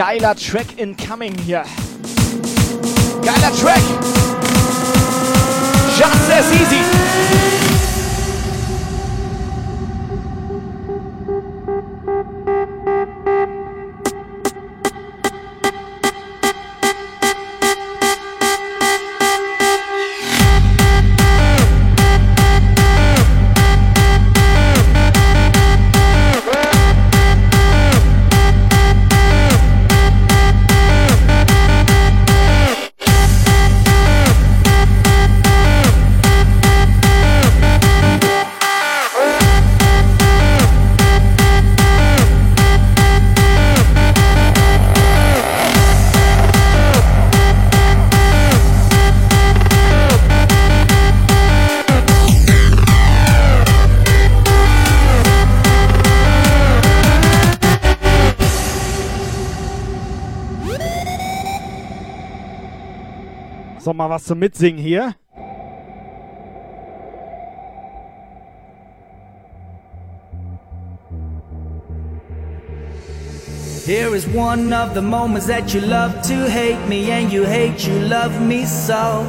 Geiler Track incoming hier. Geiler Track! Just as easy! So, mal was zum Mitsingen hier. Here is one of the moments that you love to hate me and you hate you love me so.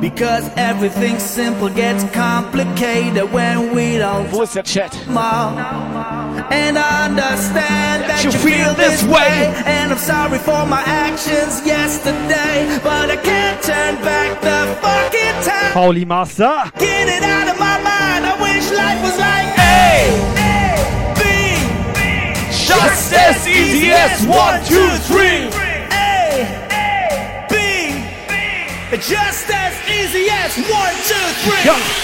Because everything simple gets complicated when we don't Wo ist der Chat? And I understand that, you you, feel feel this this way. And I'm sorry for my actions yesterday. But I can't turn back the fucking time. Pauli Master. Get it out of my mind. I wish life was like A, B, Just as easy as one, two, three. A, B, just as easy as one, two, three.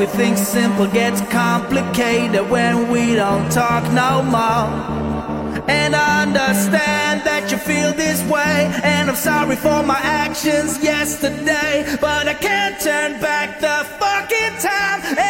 Everything simple gets complicated when we don't talk no more. And I understand that you feel this way. And I'm sorry for my actions yesterday. But I can't turn back the fucking time.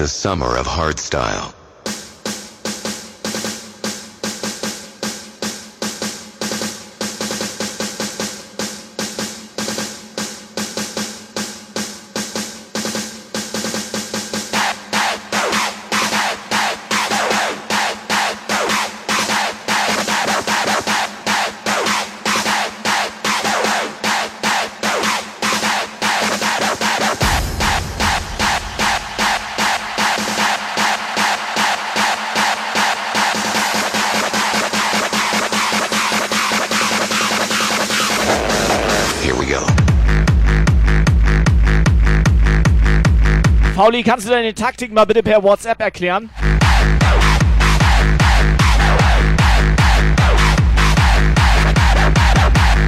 The summer of hardstyle. Pauli, kannst du deine Taktik mal bitte per WhatsApp erklären?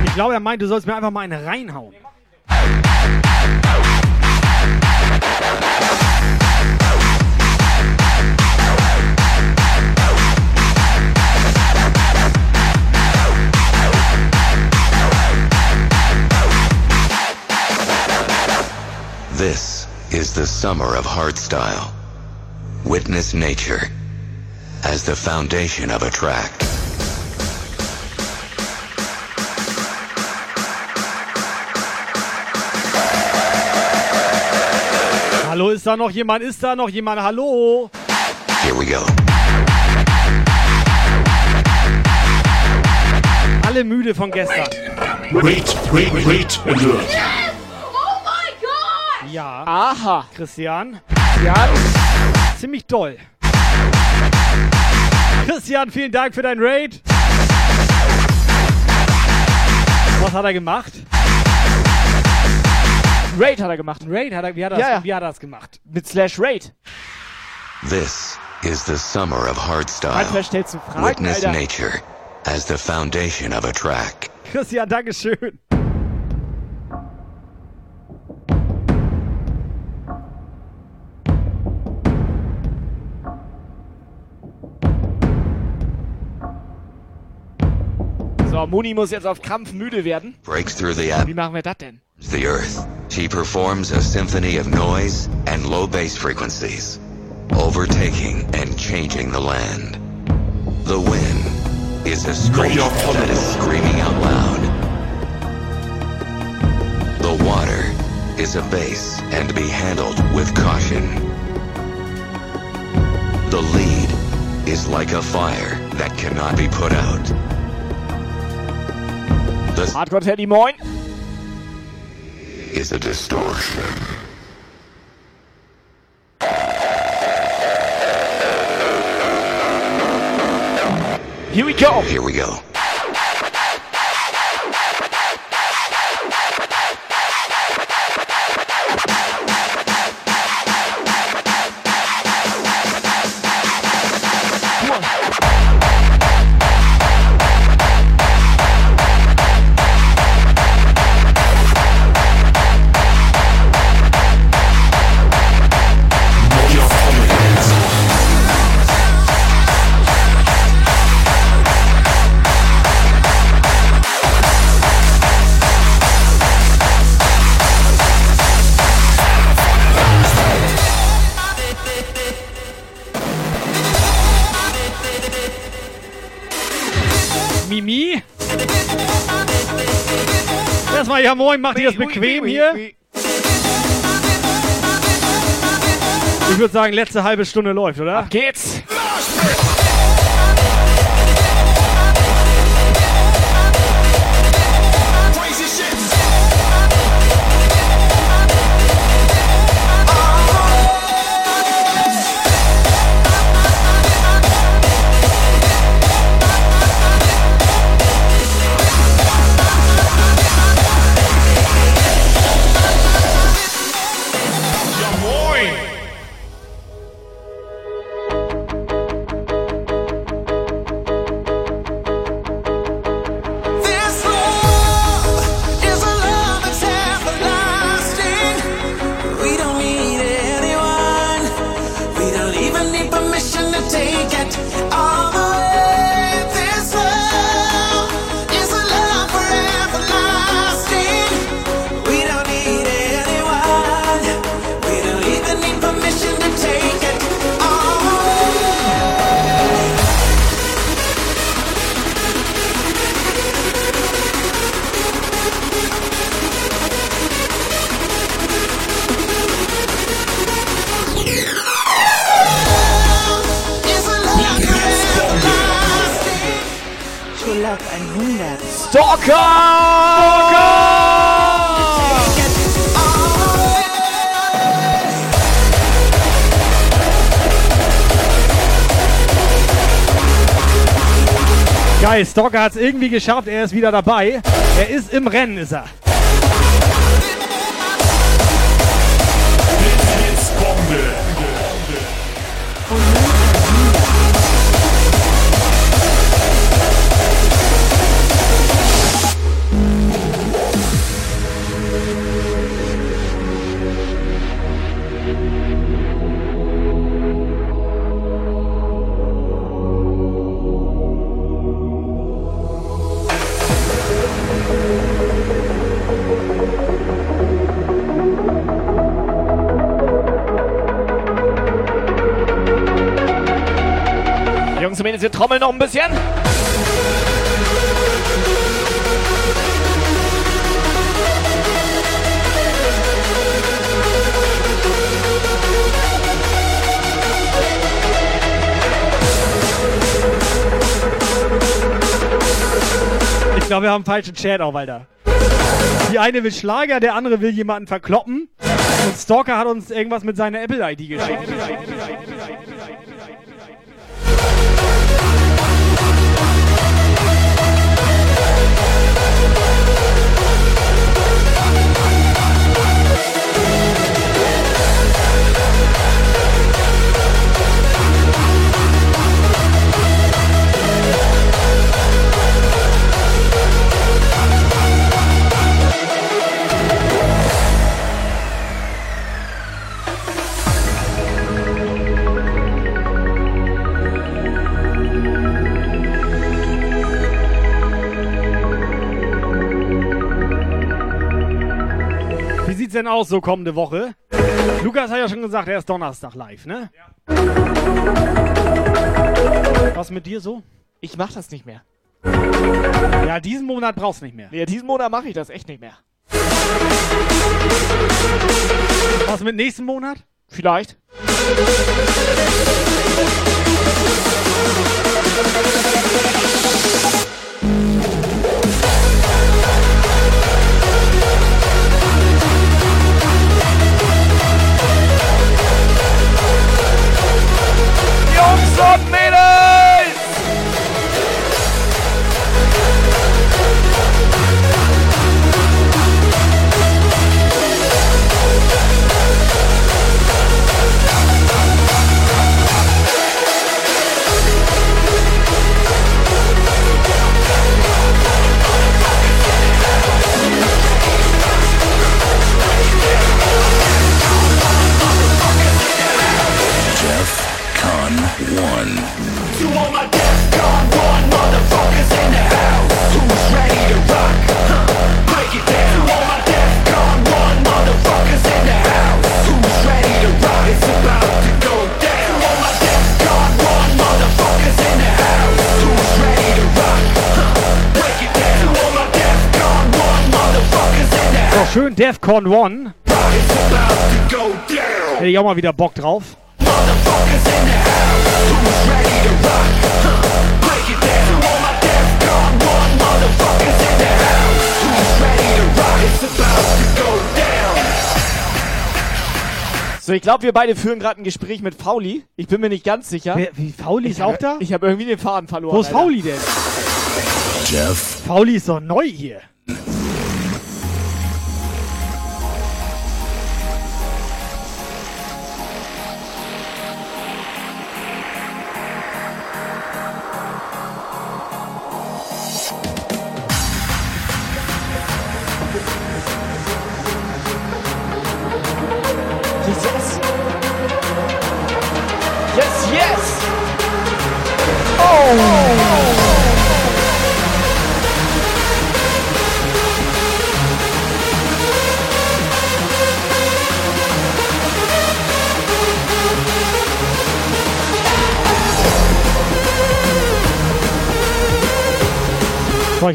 Ich glaube, er meint, du sollst mir einfach mal eine reinhauen. This is the summer of hardstyle. Witness nature as the foundation of a track. Hallo, ist da noch jemand? Ist da noch jemand? Hallo? Here we go. Alle müde von gestern. Read, read, read, endure. Ja. Aha. Christian. Ja. Ziemlich doll. Christian, vielen Dank für dein Raid. Was hat er gemacht? Raid hat er gemacht. Raid hat er, wie hat er, Ja, das, ja. Wie hat er das gemacht? Mit Slash Raid. This is the summer of hardstyle. Manchmal stellst du Fragen, Witness Alter. nature as the foundation of a track. Christian, Dankeschön. So, Muni muss jetzt auf Krampf müde werden. Breaks through the Wie machen wir das denn? the earth. She performs a symphony of noise and low bass frequencies, overtaking and changing the land. The wind is a scream that is screaming out loud. The water is a bass and to be handled with caution. The lead is like a fire that cannot be put out. The Hardcore Teddy, moin. is a distortion. Here we go. Here we go. Ja moin, macht ihr das bequem hier? Ich würde sagen, letzte halbe Stunde läuft, oder? Ab geht's! Stalker hat es irgendwie geschafft, er ist wieder dabei. Er ist im Rennen, ist er. leise Trommel noch ein bisschen. Ich glaube, wir haben falschen Chat auch, Walter. Die eine will Schlager, der andere will jemanden verkloppen. Und Stalker hat uns irgendwas mit seiner Apple-ID geschickt. Ja, Apple denn aus so kommende Woche? Lukas hat ja schon gesagt, er ist Donnerstag live, ne? Was mit dir so? Ich mach das nicht mehr. Ja, diesen Monat brauchst du nicht mehr. Nee, diesen Monat mache ich das echt nicht mehr. Was mit nächsten Monat? Vielleicht. Jungs und house Who's ready to rock? It's about to go down So, ich glaube, wir beide führen gerade ein Gespräch mit Fauli. Ich bin mir nicht ganz sicher. Wer, wie, Fauli ist ich auch hab- da? Ich habe irgendwie den Faden verloren. Wo ist. Fauli denn? Jeff Fauli ist doch neu hier.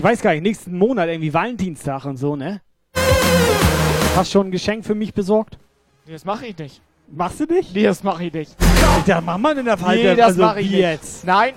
Weiß gar nicht, nächsten Monat irgendwie Valentinstag und so, ne? Hast schon ein Geschenk für mich besorgt? Nee, das mache ich nicht. Machst du nicht? Nee, das mache ich nicht. Da mach mal in der Fall. Nee, das also, mache ich nicht. jetzt? Nein.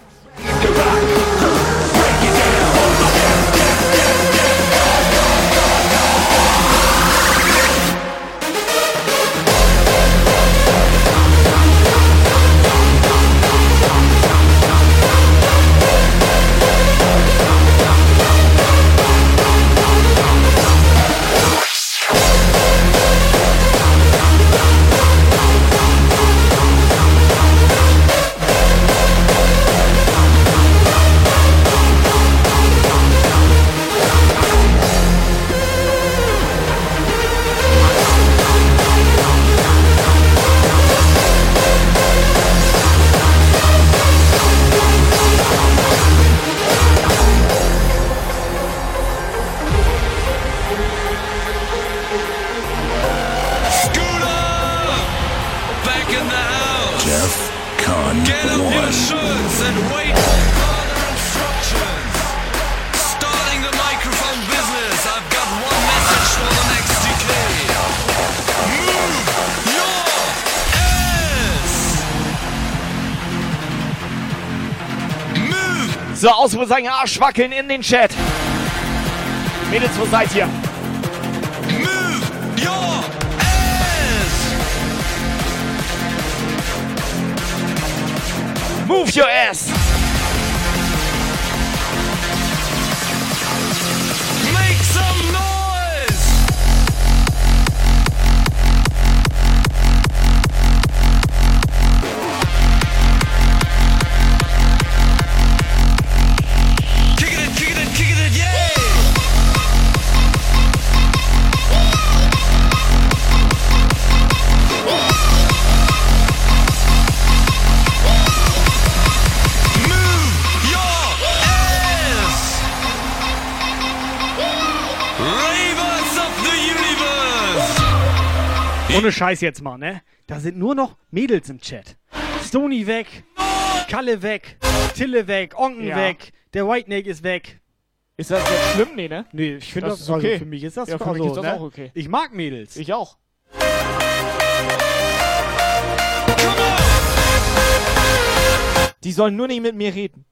Ausrufezeichen Arsch wackeln in den Chat. Mädels, wo seid ihr? Move your ass. Move your ass. Ohne Scheiß jetzt mal, ne? Da sind nur noch Mädels im Chat. Stony weg, Kalle weg, Tille weg, Onken Ja. weg, der White Snake ist weg. Ist das jetzt schlimm? Nee, ne? Nee, ich finde Das das, ist okay. also für mich ist das Ja, für also, mich ist das ne? auch okay. Ich mag Mädels. Ich auch. Die sollen nur nicht mit mir reden.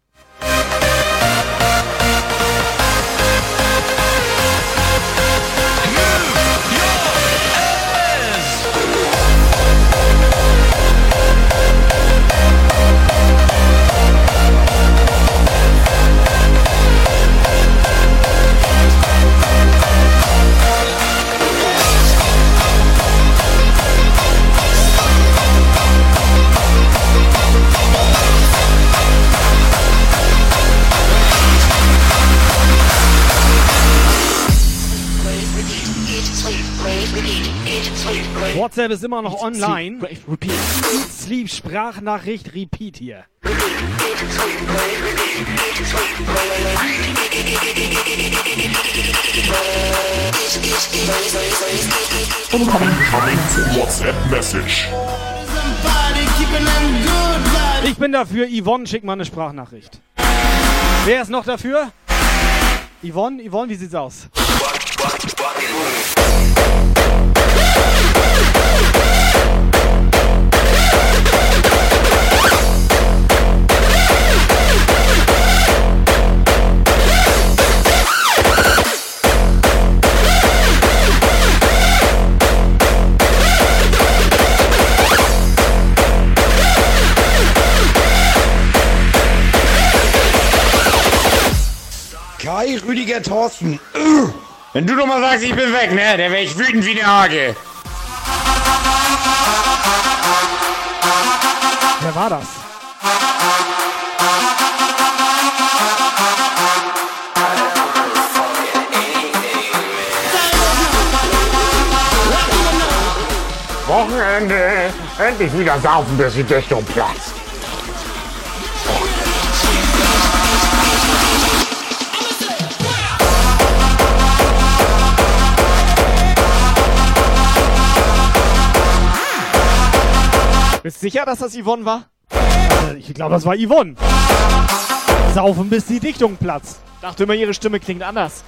WhatsApp ist immer noch online. Sleep, repeat. Eat, Sleep, Sprachnachricht, Repeat hier. WhatsApp Message. Ich bin dafür, Yvonne, schick mal eine Sprachnachricht. Wer ist noch dafür? Yvonne, Yvonne, wie sieht's aus? Kai, Rüdiger, Thorsten. Wenn du doch mal sagst, ich bin weg, ne, dann wär ich wütend wie eine Hage. Wer war das? Wochenende. Endlich wieder saufen, bis die Dichtung platzt. Bist sicher, dass das Yvonne war? Äh, Ich glaube, das war Yvonne. Saufen, bis die Dichtung platzt. Dachte immer, ihre Stimme klingt anders.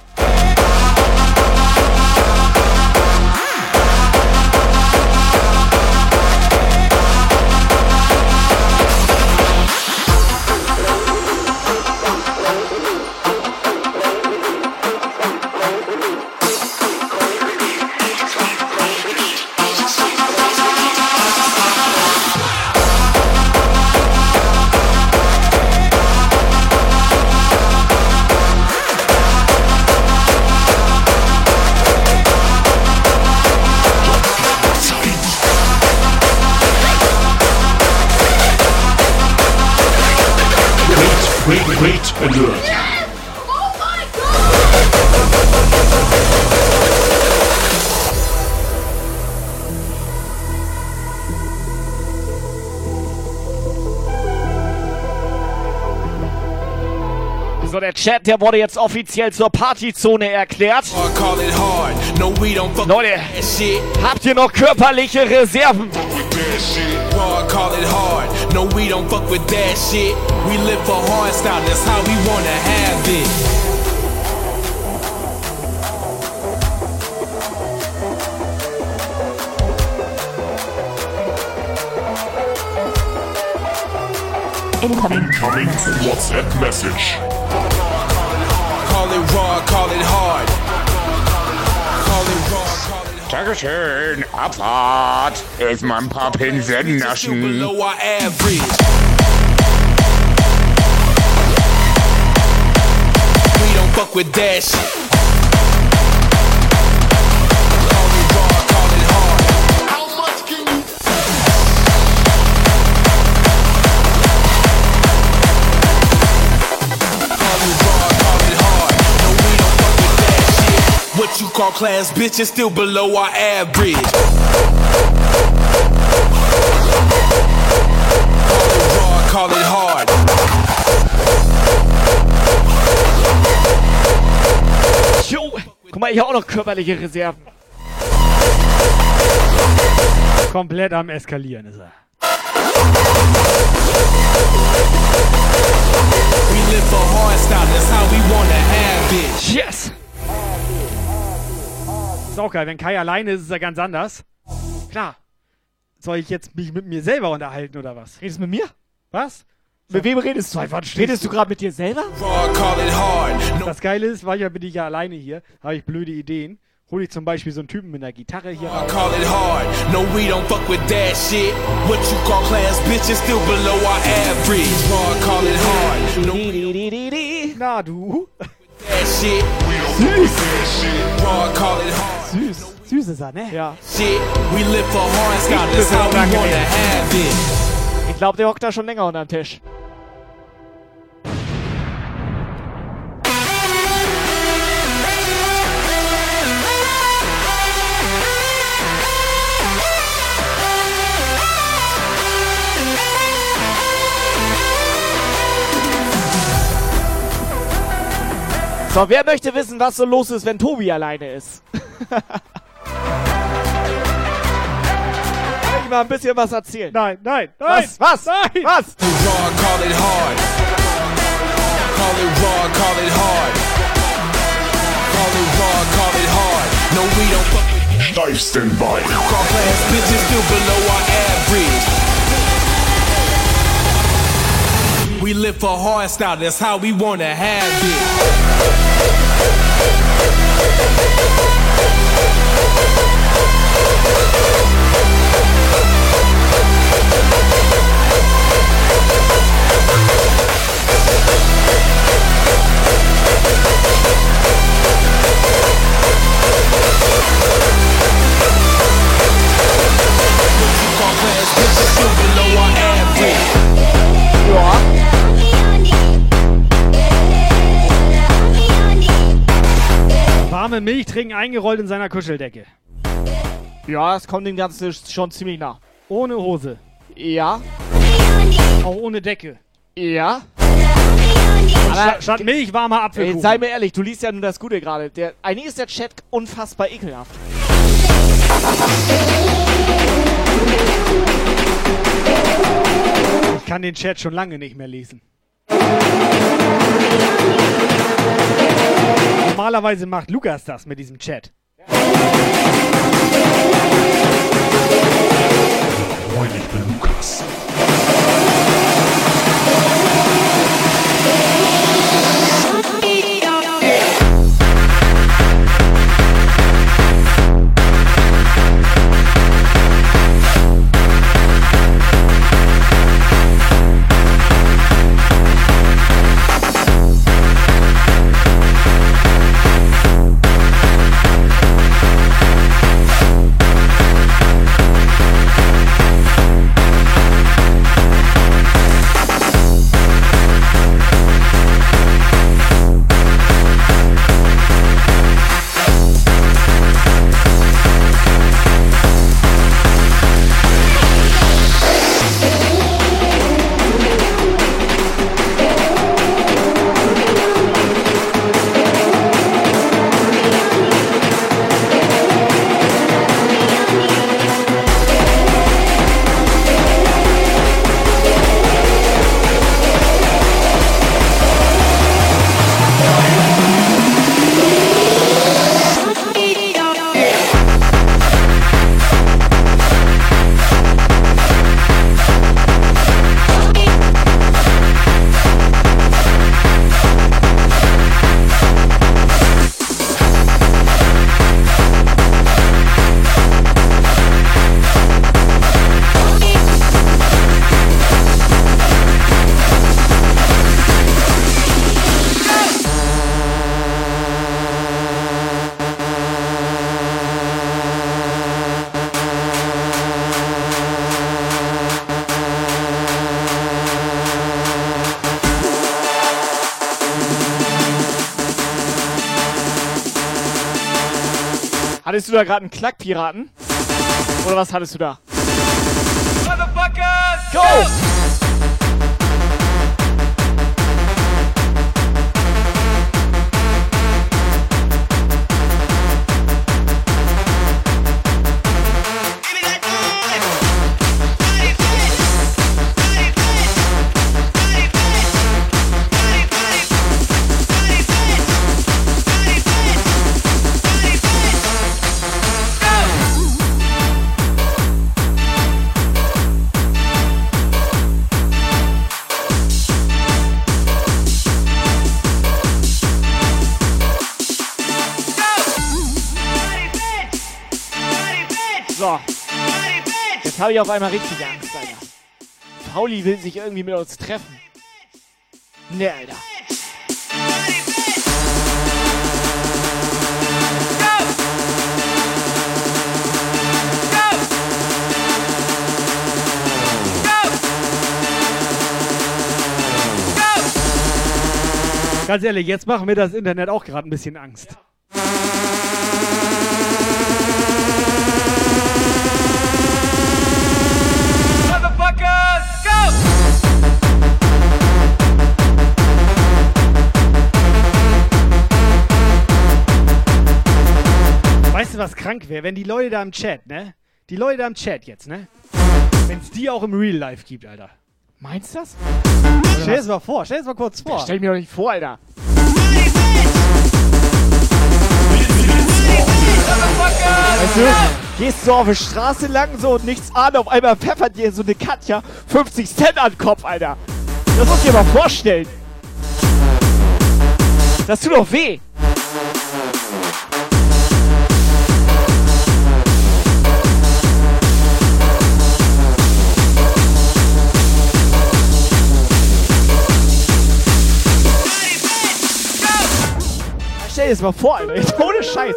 great allure. Chat, der wurde jetzt offiziell zur Partyzone erklärt. Call it hard. No, we don't fuck Leute, that shit. habt ihr noch körperliche Reserven? Raw, call it hard. No, we don't fuck with it. Incoming WhatsApp message. Call it raw, call it hard. Dankeschön. Abfahrt. Erstmal ein paar Pinsetten naschen. below our average. We don't fuck with that shit. You call class, bitch, is still below our average. raw, call it hard. Jo, guck mal, ich habe auch noch körperliche Reserven. Komplett am Eskalieren ist er. We Ist auch geil. Wenn Kai alleine ist, ist er ganz anders. Klar. Soll ich jetzt mich mit mir selber unterhalten oder was? Redest du mit mir? Was? Mit wem redest du? Stehst Redest du gerade mit dir selber? Das Geile ist, weil ja bin ich ja alleine hier, habe ich blöde Ideen. Hol ich zum Beispiel so einen Typen mit einer Gitarre hier Raw, raus. call it hard. No, we don't fuck with that shit. What you call class, bitch, is still below our average. Raw, call it hard. No, Na du. That shit. We don't fuck with that shit. Raw, call it hard. Süß. Süß ist er, ne? Ja. Ich glaube, der hockt da schon länger unterm Tisch. So, wer möchte wissen, was so los ist, wenn Tobi alleine ist? (laughs) Kann ich mal ein bisschen was erzählen? Nein, nein, nein. Was? Was? Nein. Was? Raw, call it hard. Call it raw, call it hard. Call it raw, call it hard. No, we don't fuck with Steifsten Bein. call class, bitches still below our average. We live for hardstyle, that's how we wanna have it. Class, bitches below our average. Warme Milch trinken eingerollt in seiner Kuscheldecke. Ja, es kommt dem Ganzen schon ziemlich nah. Ohne Hose. Ja. Auch ohne Decke. Ja. Aber- sta statt Milch warmer Ey, Apfelkuchen. sei mir ehrlich, du liest ja nur das Gute gerade. Der, eigentlich ist der Chat unfassbar ekelhaft. ich kann den Chat schon lange nicht mehr lesen. Normalerweise macht Lukas das mit diesem Chat. Moin, ich bin Lukas. Hattest du da gerade einen Klackpiraten? Oder was hattest du da? Habe ich auf einmal richtig Angst, Alter. Pauli will sich irgendwie mit uns treffen. Ne, Alter. Ganz ehrlich, jetzt machen mir das Internet auch gerade ein bisschen Angst. Wäre? Wenn die Leute da im Chat, ne? Die Leute da im Chat jetzt, ne? Wenn es die auch im Real Life gibt, Alter. Meinst du das? Stell es mal vor, stell es mal kurz vor. Stell mir doch nicht vor, Alter. Weißt du, gehst so auf der Straße lang so und nichts an, auf einmal pfeffert dir so eine Katja 50 Cent an den Kopf, Alter. Das musst du dir mal vorstellen. Das tut doch weh. Das mal vor, Alter. Jetzt ohne Scheiß.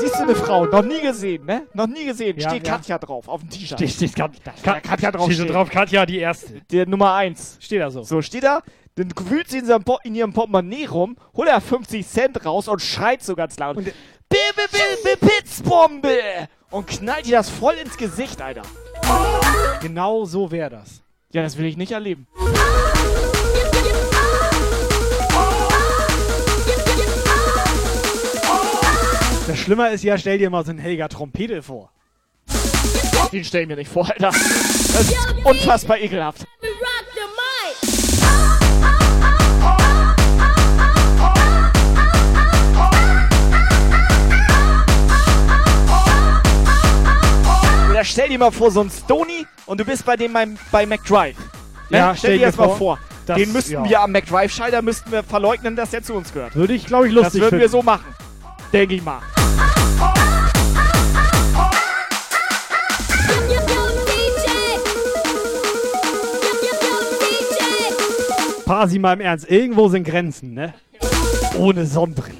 Siehst du eine Frau? Noch nie gesehen, ne? Noch nie gesehen. Ja, steht ja. Katja drauf auf dem T-Shirt. Steht, steht, Kat Ka Katja drauf steht steht. drauf, Katja die Erste. Der Nummer 1. Steht da so. So, steht da, dann wühlt sie in, seinem Po- in ihrem Portemonnaie rum, holt er 50 Cent raus und schreit so ganz laut. Pitzbombe! Und knallt ihr das voll ins Gesicht, Alter. Genau so wäre das. Ja, das will ich nicht erleben. Das Schlimmer ist ja, stell dir mal so einen Helga Trompete vor. Den stell ich mir nicht vor, Alter. Das ist unfassbar ekelhaft. Oder stell dir mal vor, so ein Stony und du bist bei dem beim, bei McDrive. Ne? Ja, stell stell dir das mal vor, das- Den müssten ja. wir am McDrive-Schalter müssten wir verleugnen, dass der zu uns gehört. Würde ich, glaube ich, Das lustig würden wir finden. so machen. Denke ich mal. Pasi mal im Ernst, irgendwo sind Grenzen, ne? Ohne Sonnenbrille.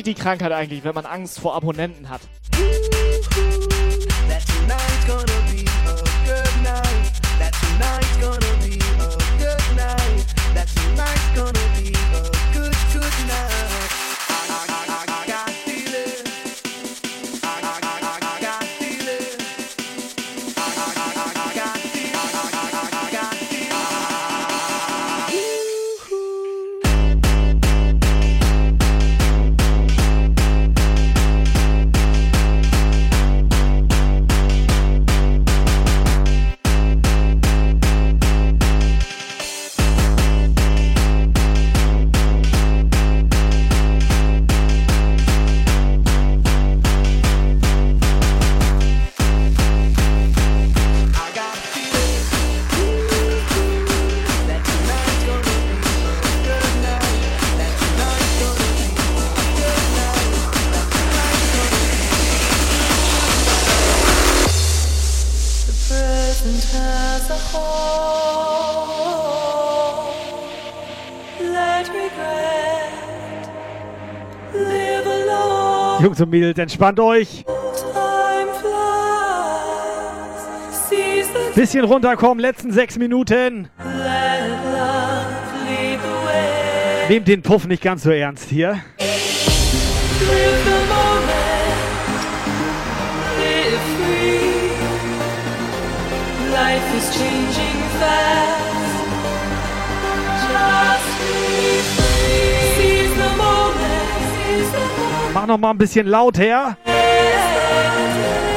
Sich die Krankheit eigentlich, wenn man Angst vor Abonnenten hat? Jungs und Mädels, entspannt euch. Bisschen runterkommen, letzten sechs Minuten. Nehmt den Puff nicht ganz so ernst hier. Mach noch mal ein bisschen laut her,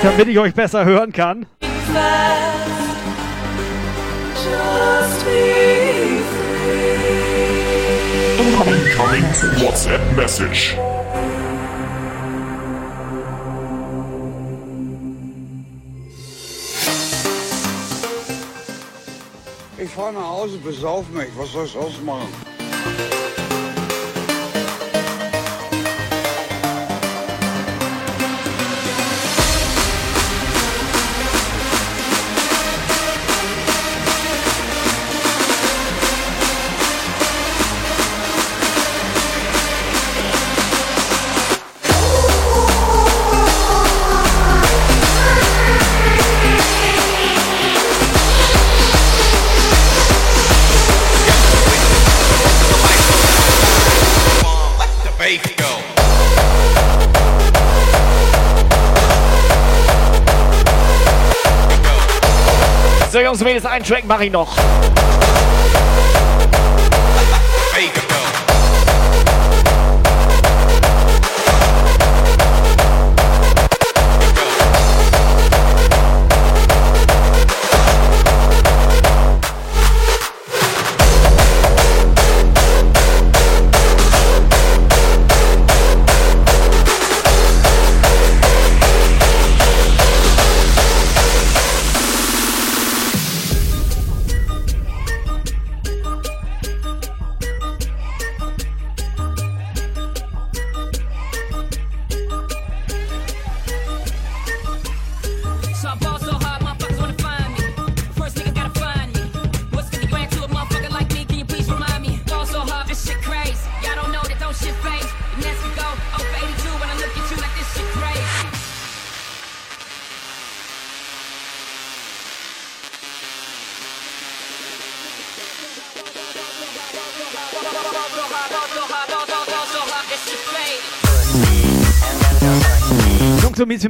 damit ich euch besser hören kann. Incoming WhatsApp message. Ich fahre nach Hause, besauf mich. Was soll ich ausmachen? The Mädels, einen Track mache ich noch.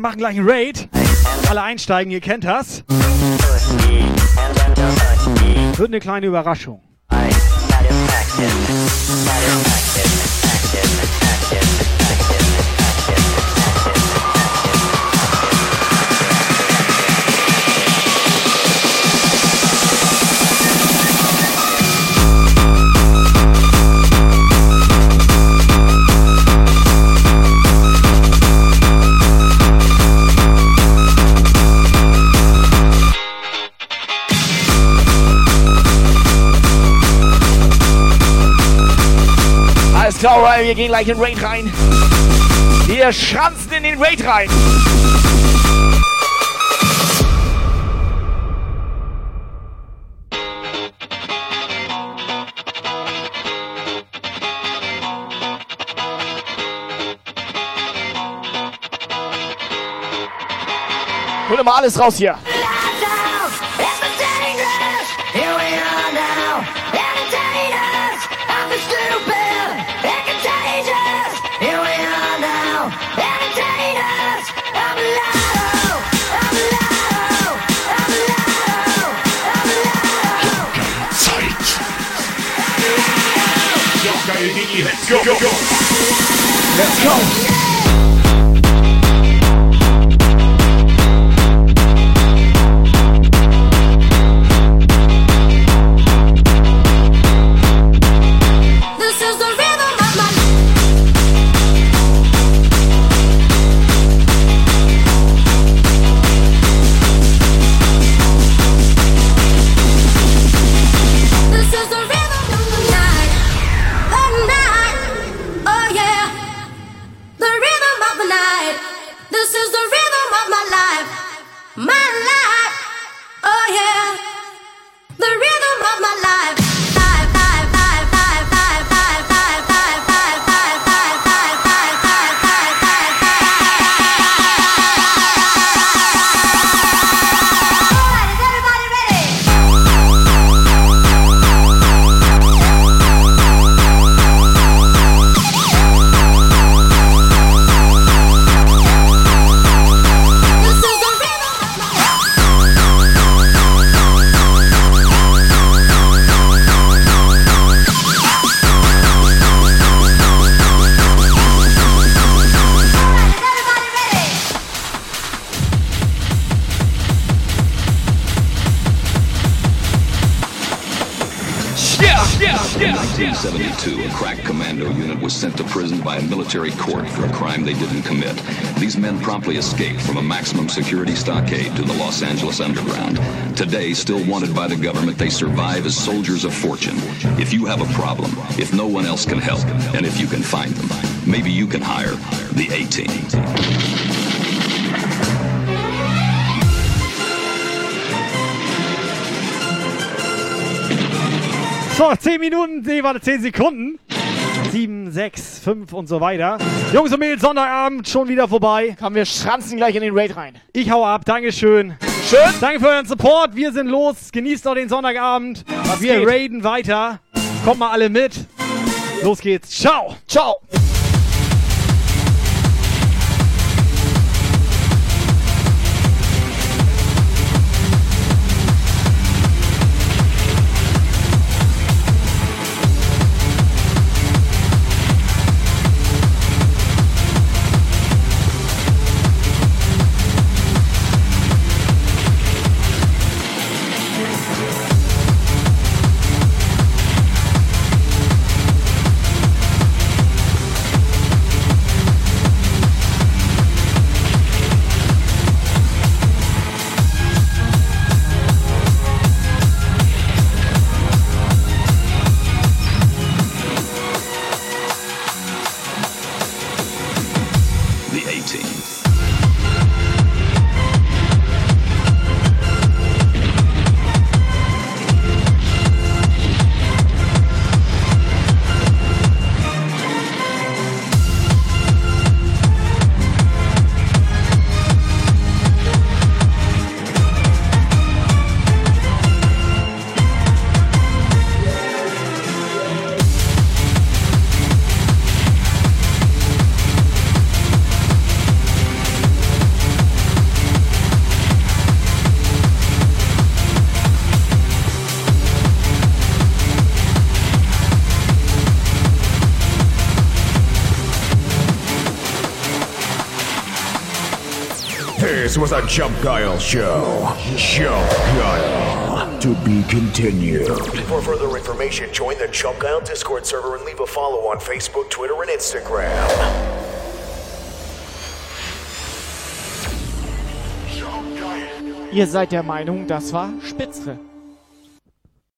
Machen gleich einen Raid. Alle einsteigen, ihr kennt das. Wird eine kleine Überraschung. Alles klar, alright, wir gehen gleich in den Raid rein. Wir schranzen in den Raid rein. Hol mal alles raus hier. Go, go. Go! Let's go. Promptly escaped from a maximum security stockade to the Los Angeles underground. Today, still wanted by the government, they survive as soldiers of fortune. If you have a problem, if no one else can help, and if you can find them, maybe you can hire the A-Team. So, 10 Minuten, warte, 10 Sekunden. 7, 6, 5 und so weiter. Jungs und Mädels, Sonntagabend schon wieder vorbei. Kommen wir schranzen gleich in den Raid rein. Ich hau ab, Dankeschön. Schön. Danke für euren Support. Wir sind los. Genießt noch den Sonntagabend. Was wir geht? raiden weiter. Kommt mal alle mit. Los geht's. Ciao. Ciao. A Jump Guile show. Jump Guile. To be continued. For further information, join the Jump Guile Discord server and leave a follow on Facebook, Twitter, and Instagram. Ihr seid der Meinung, das war Spitzre.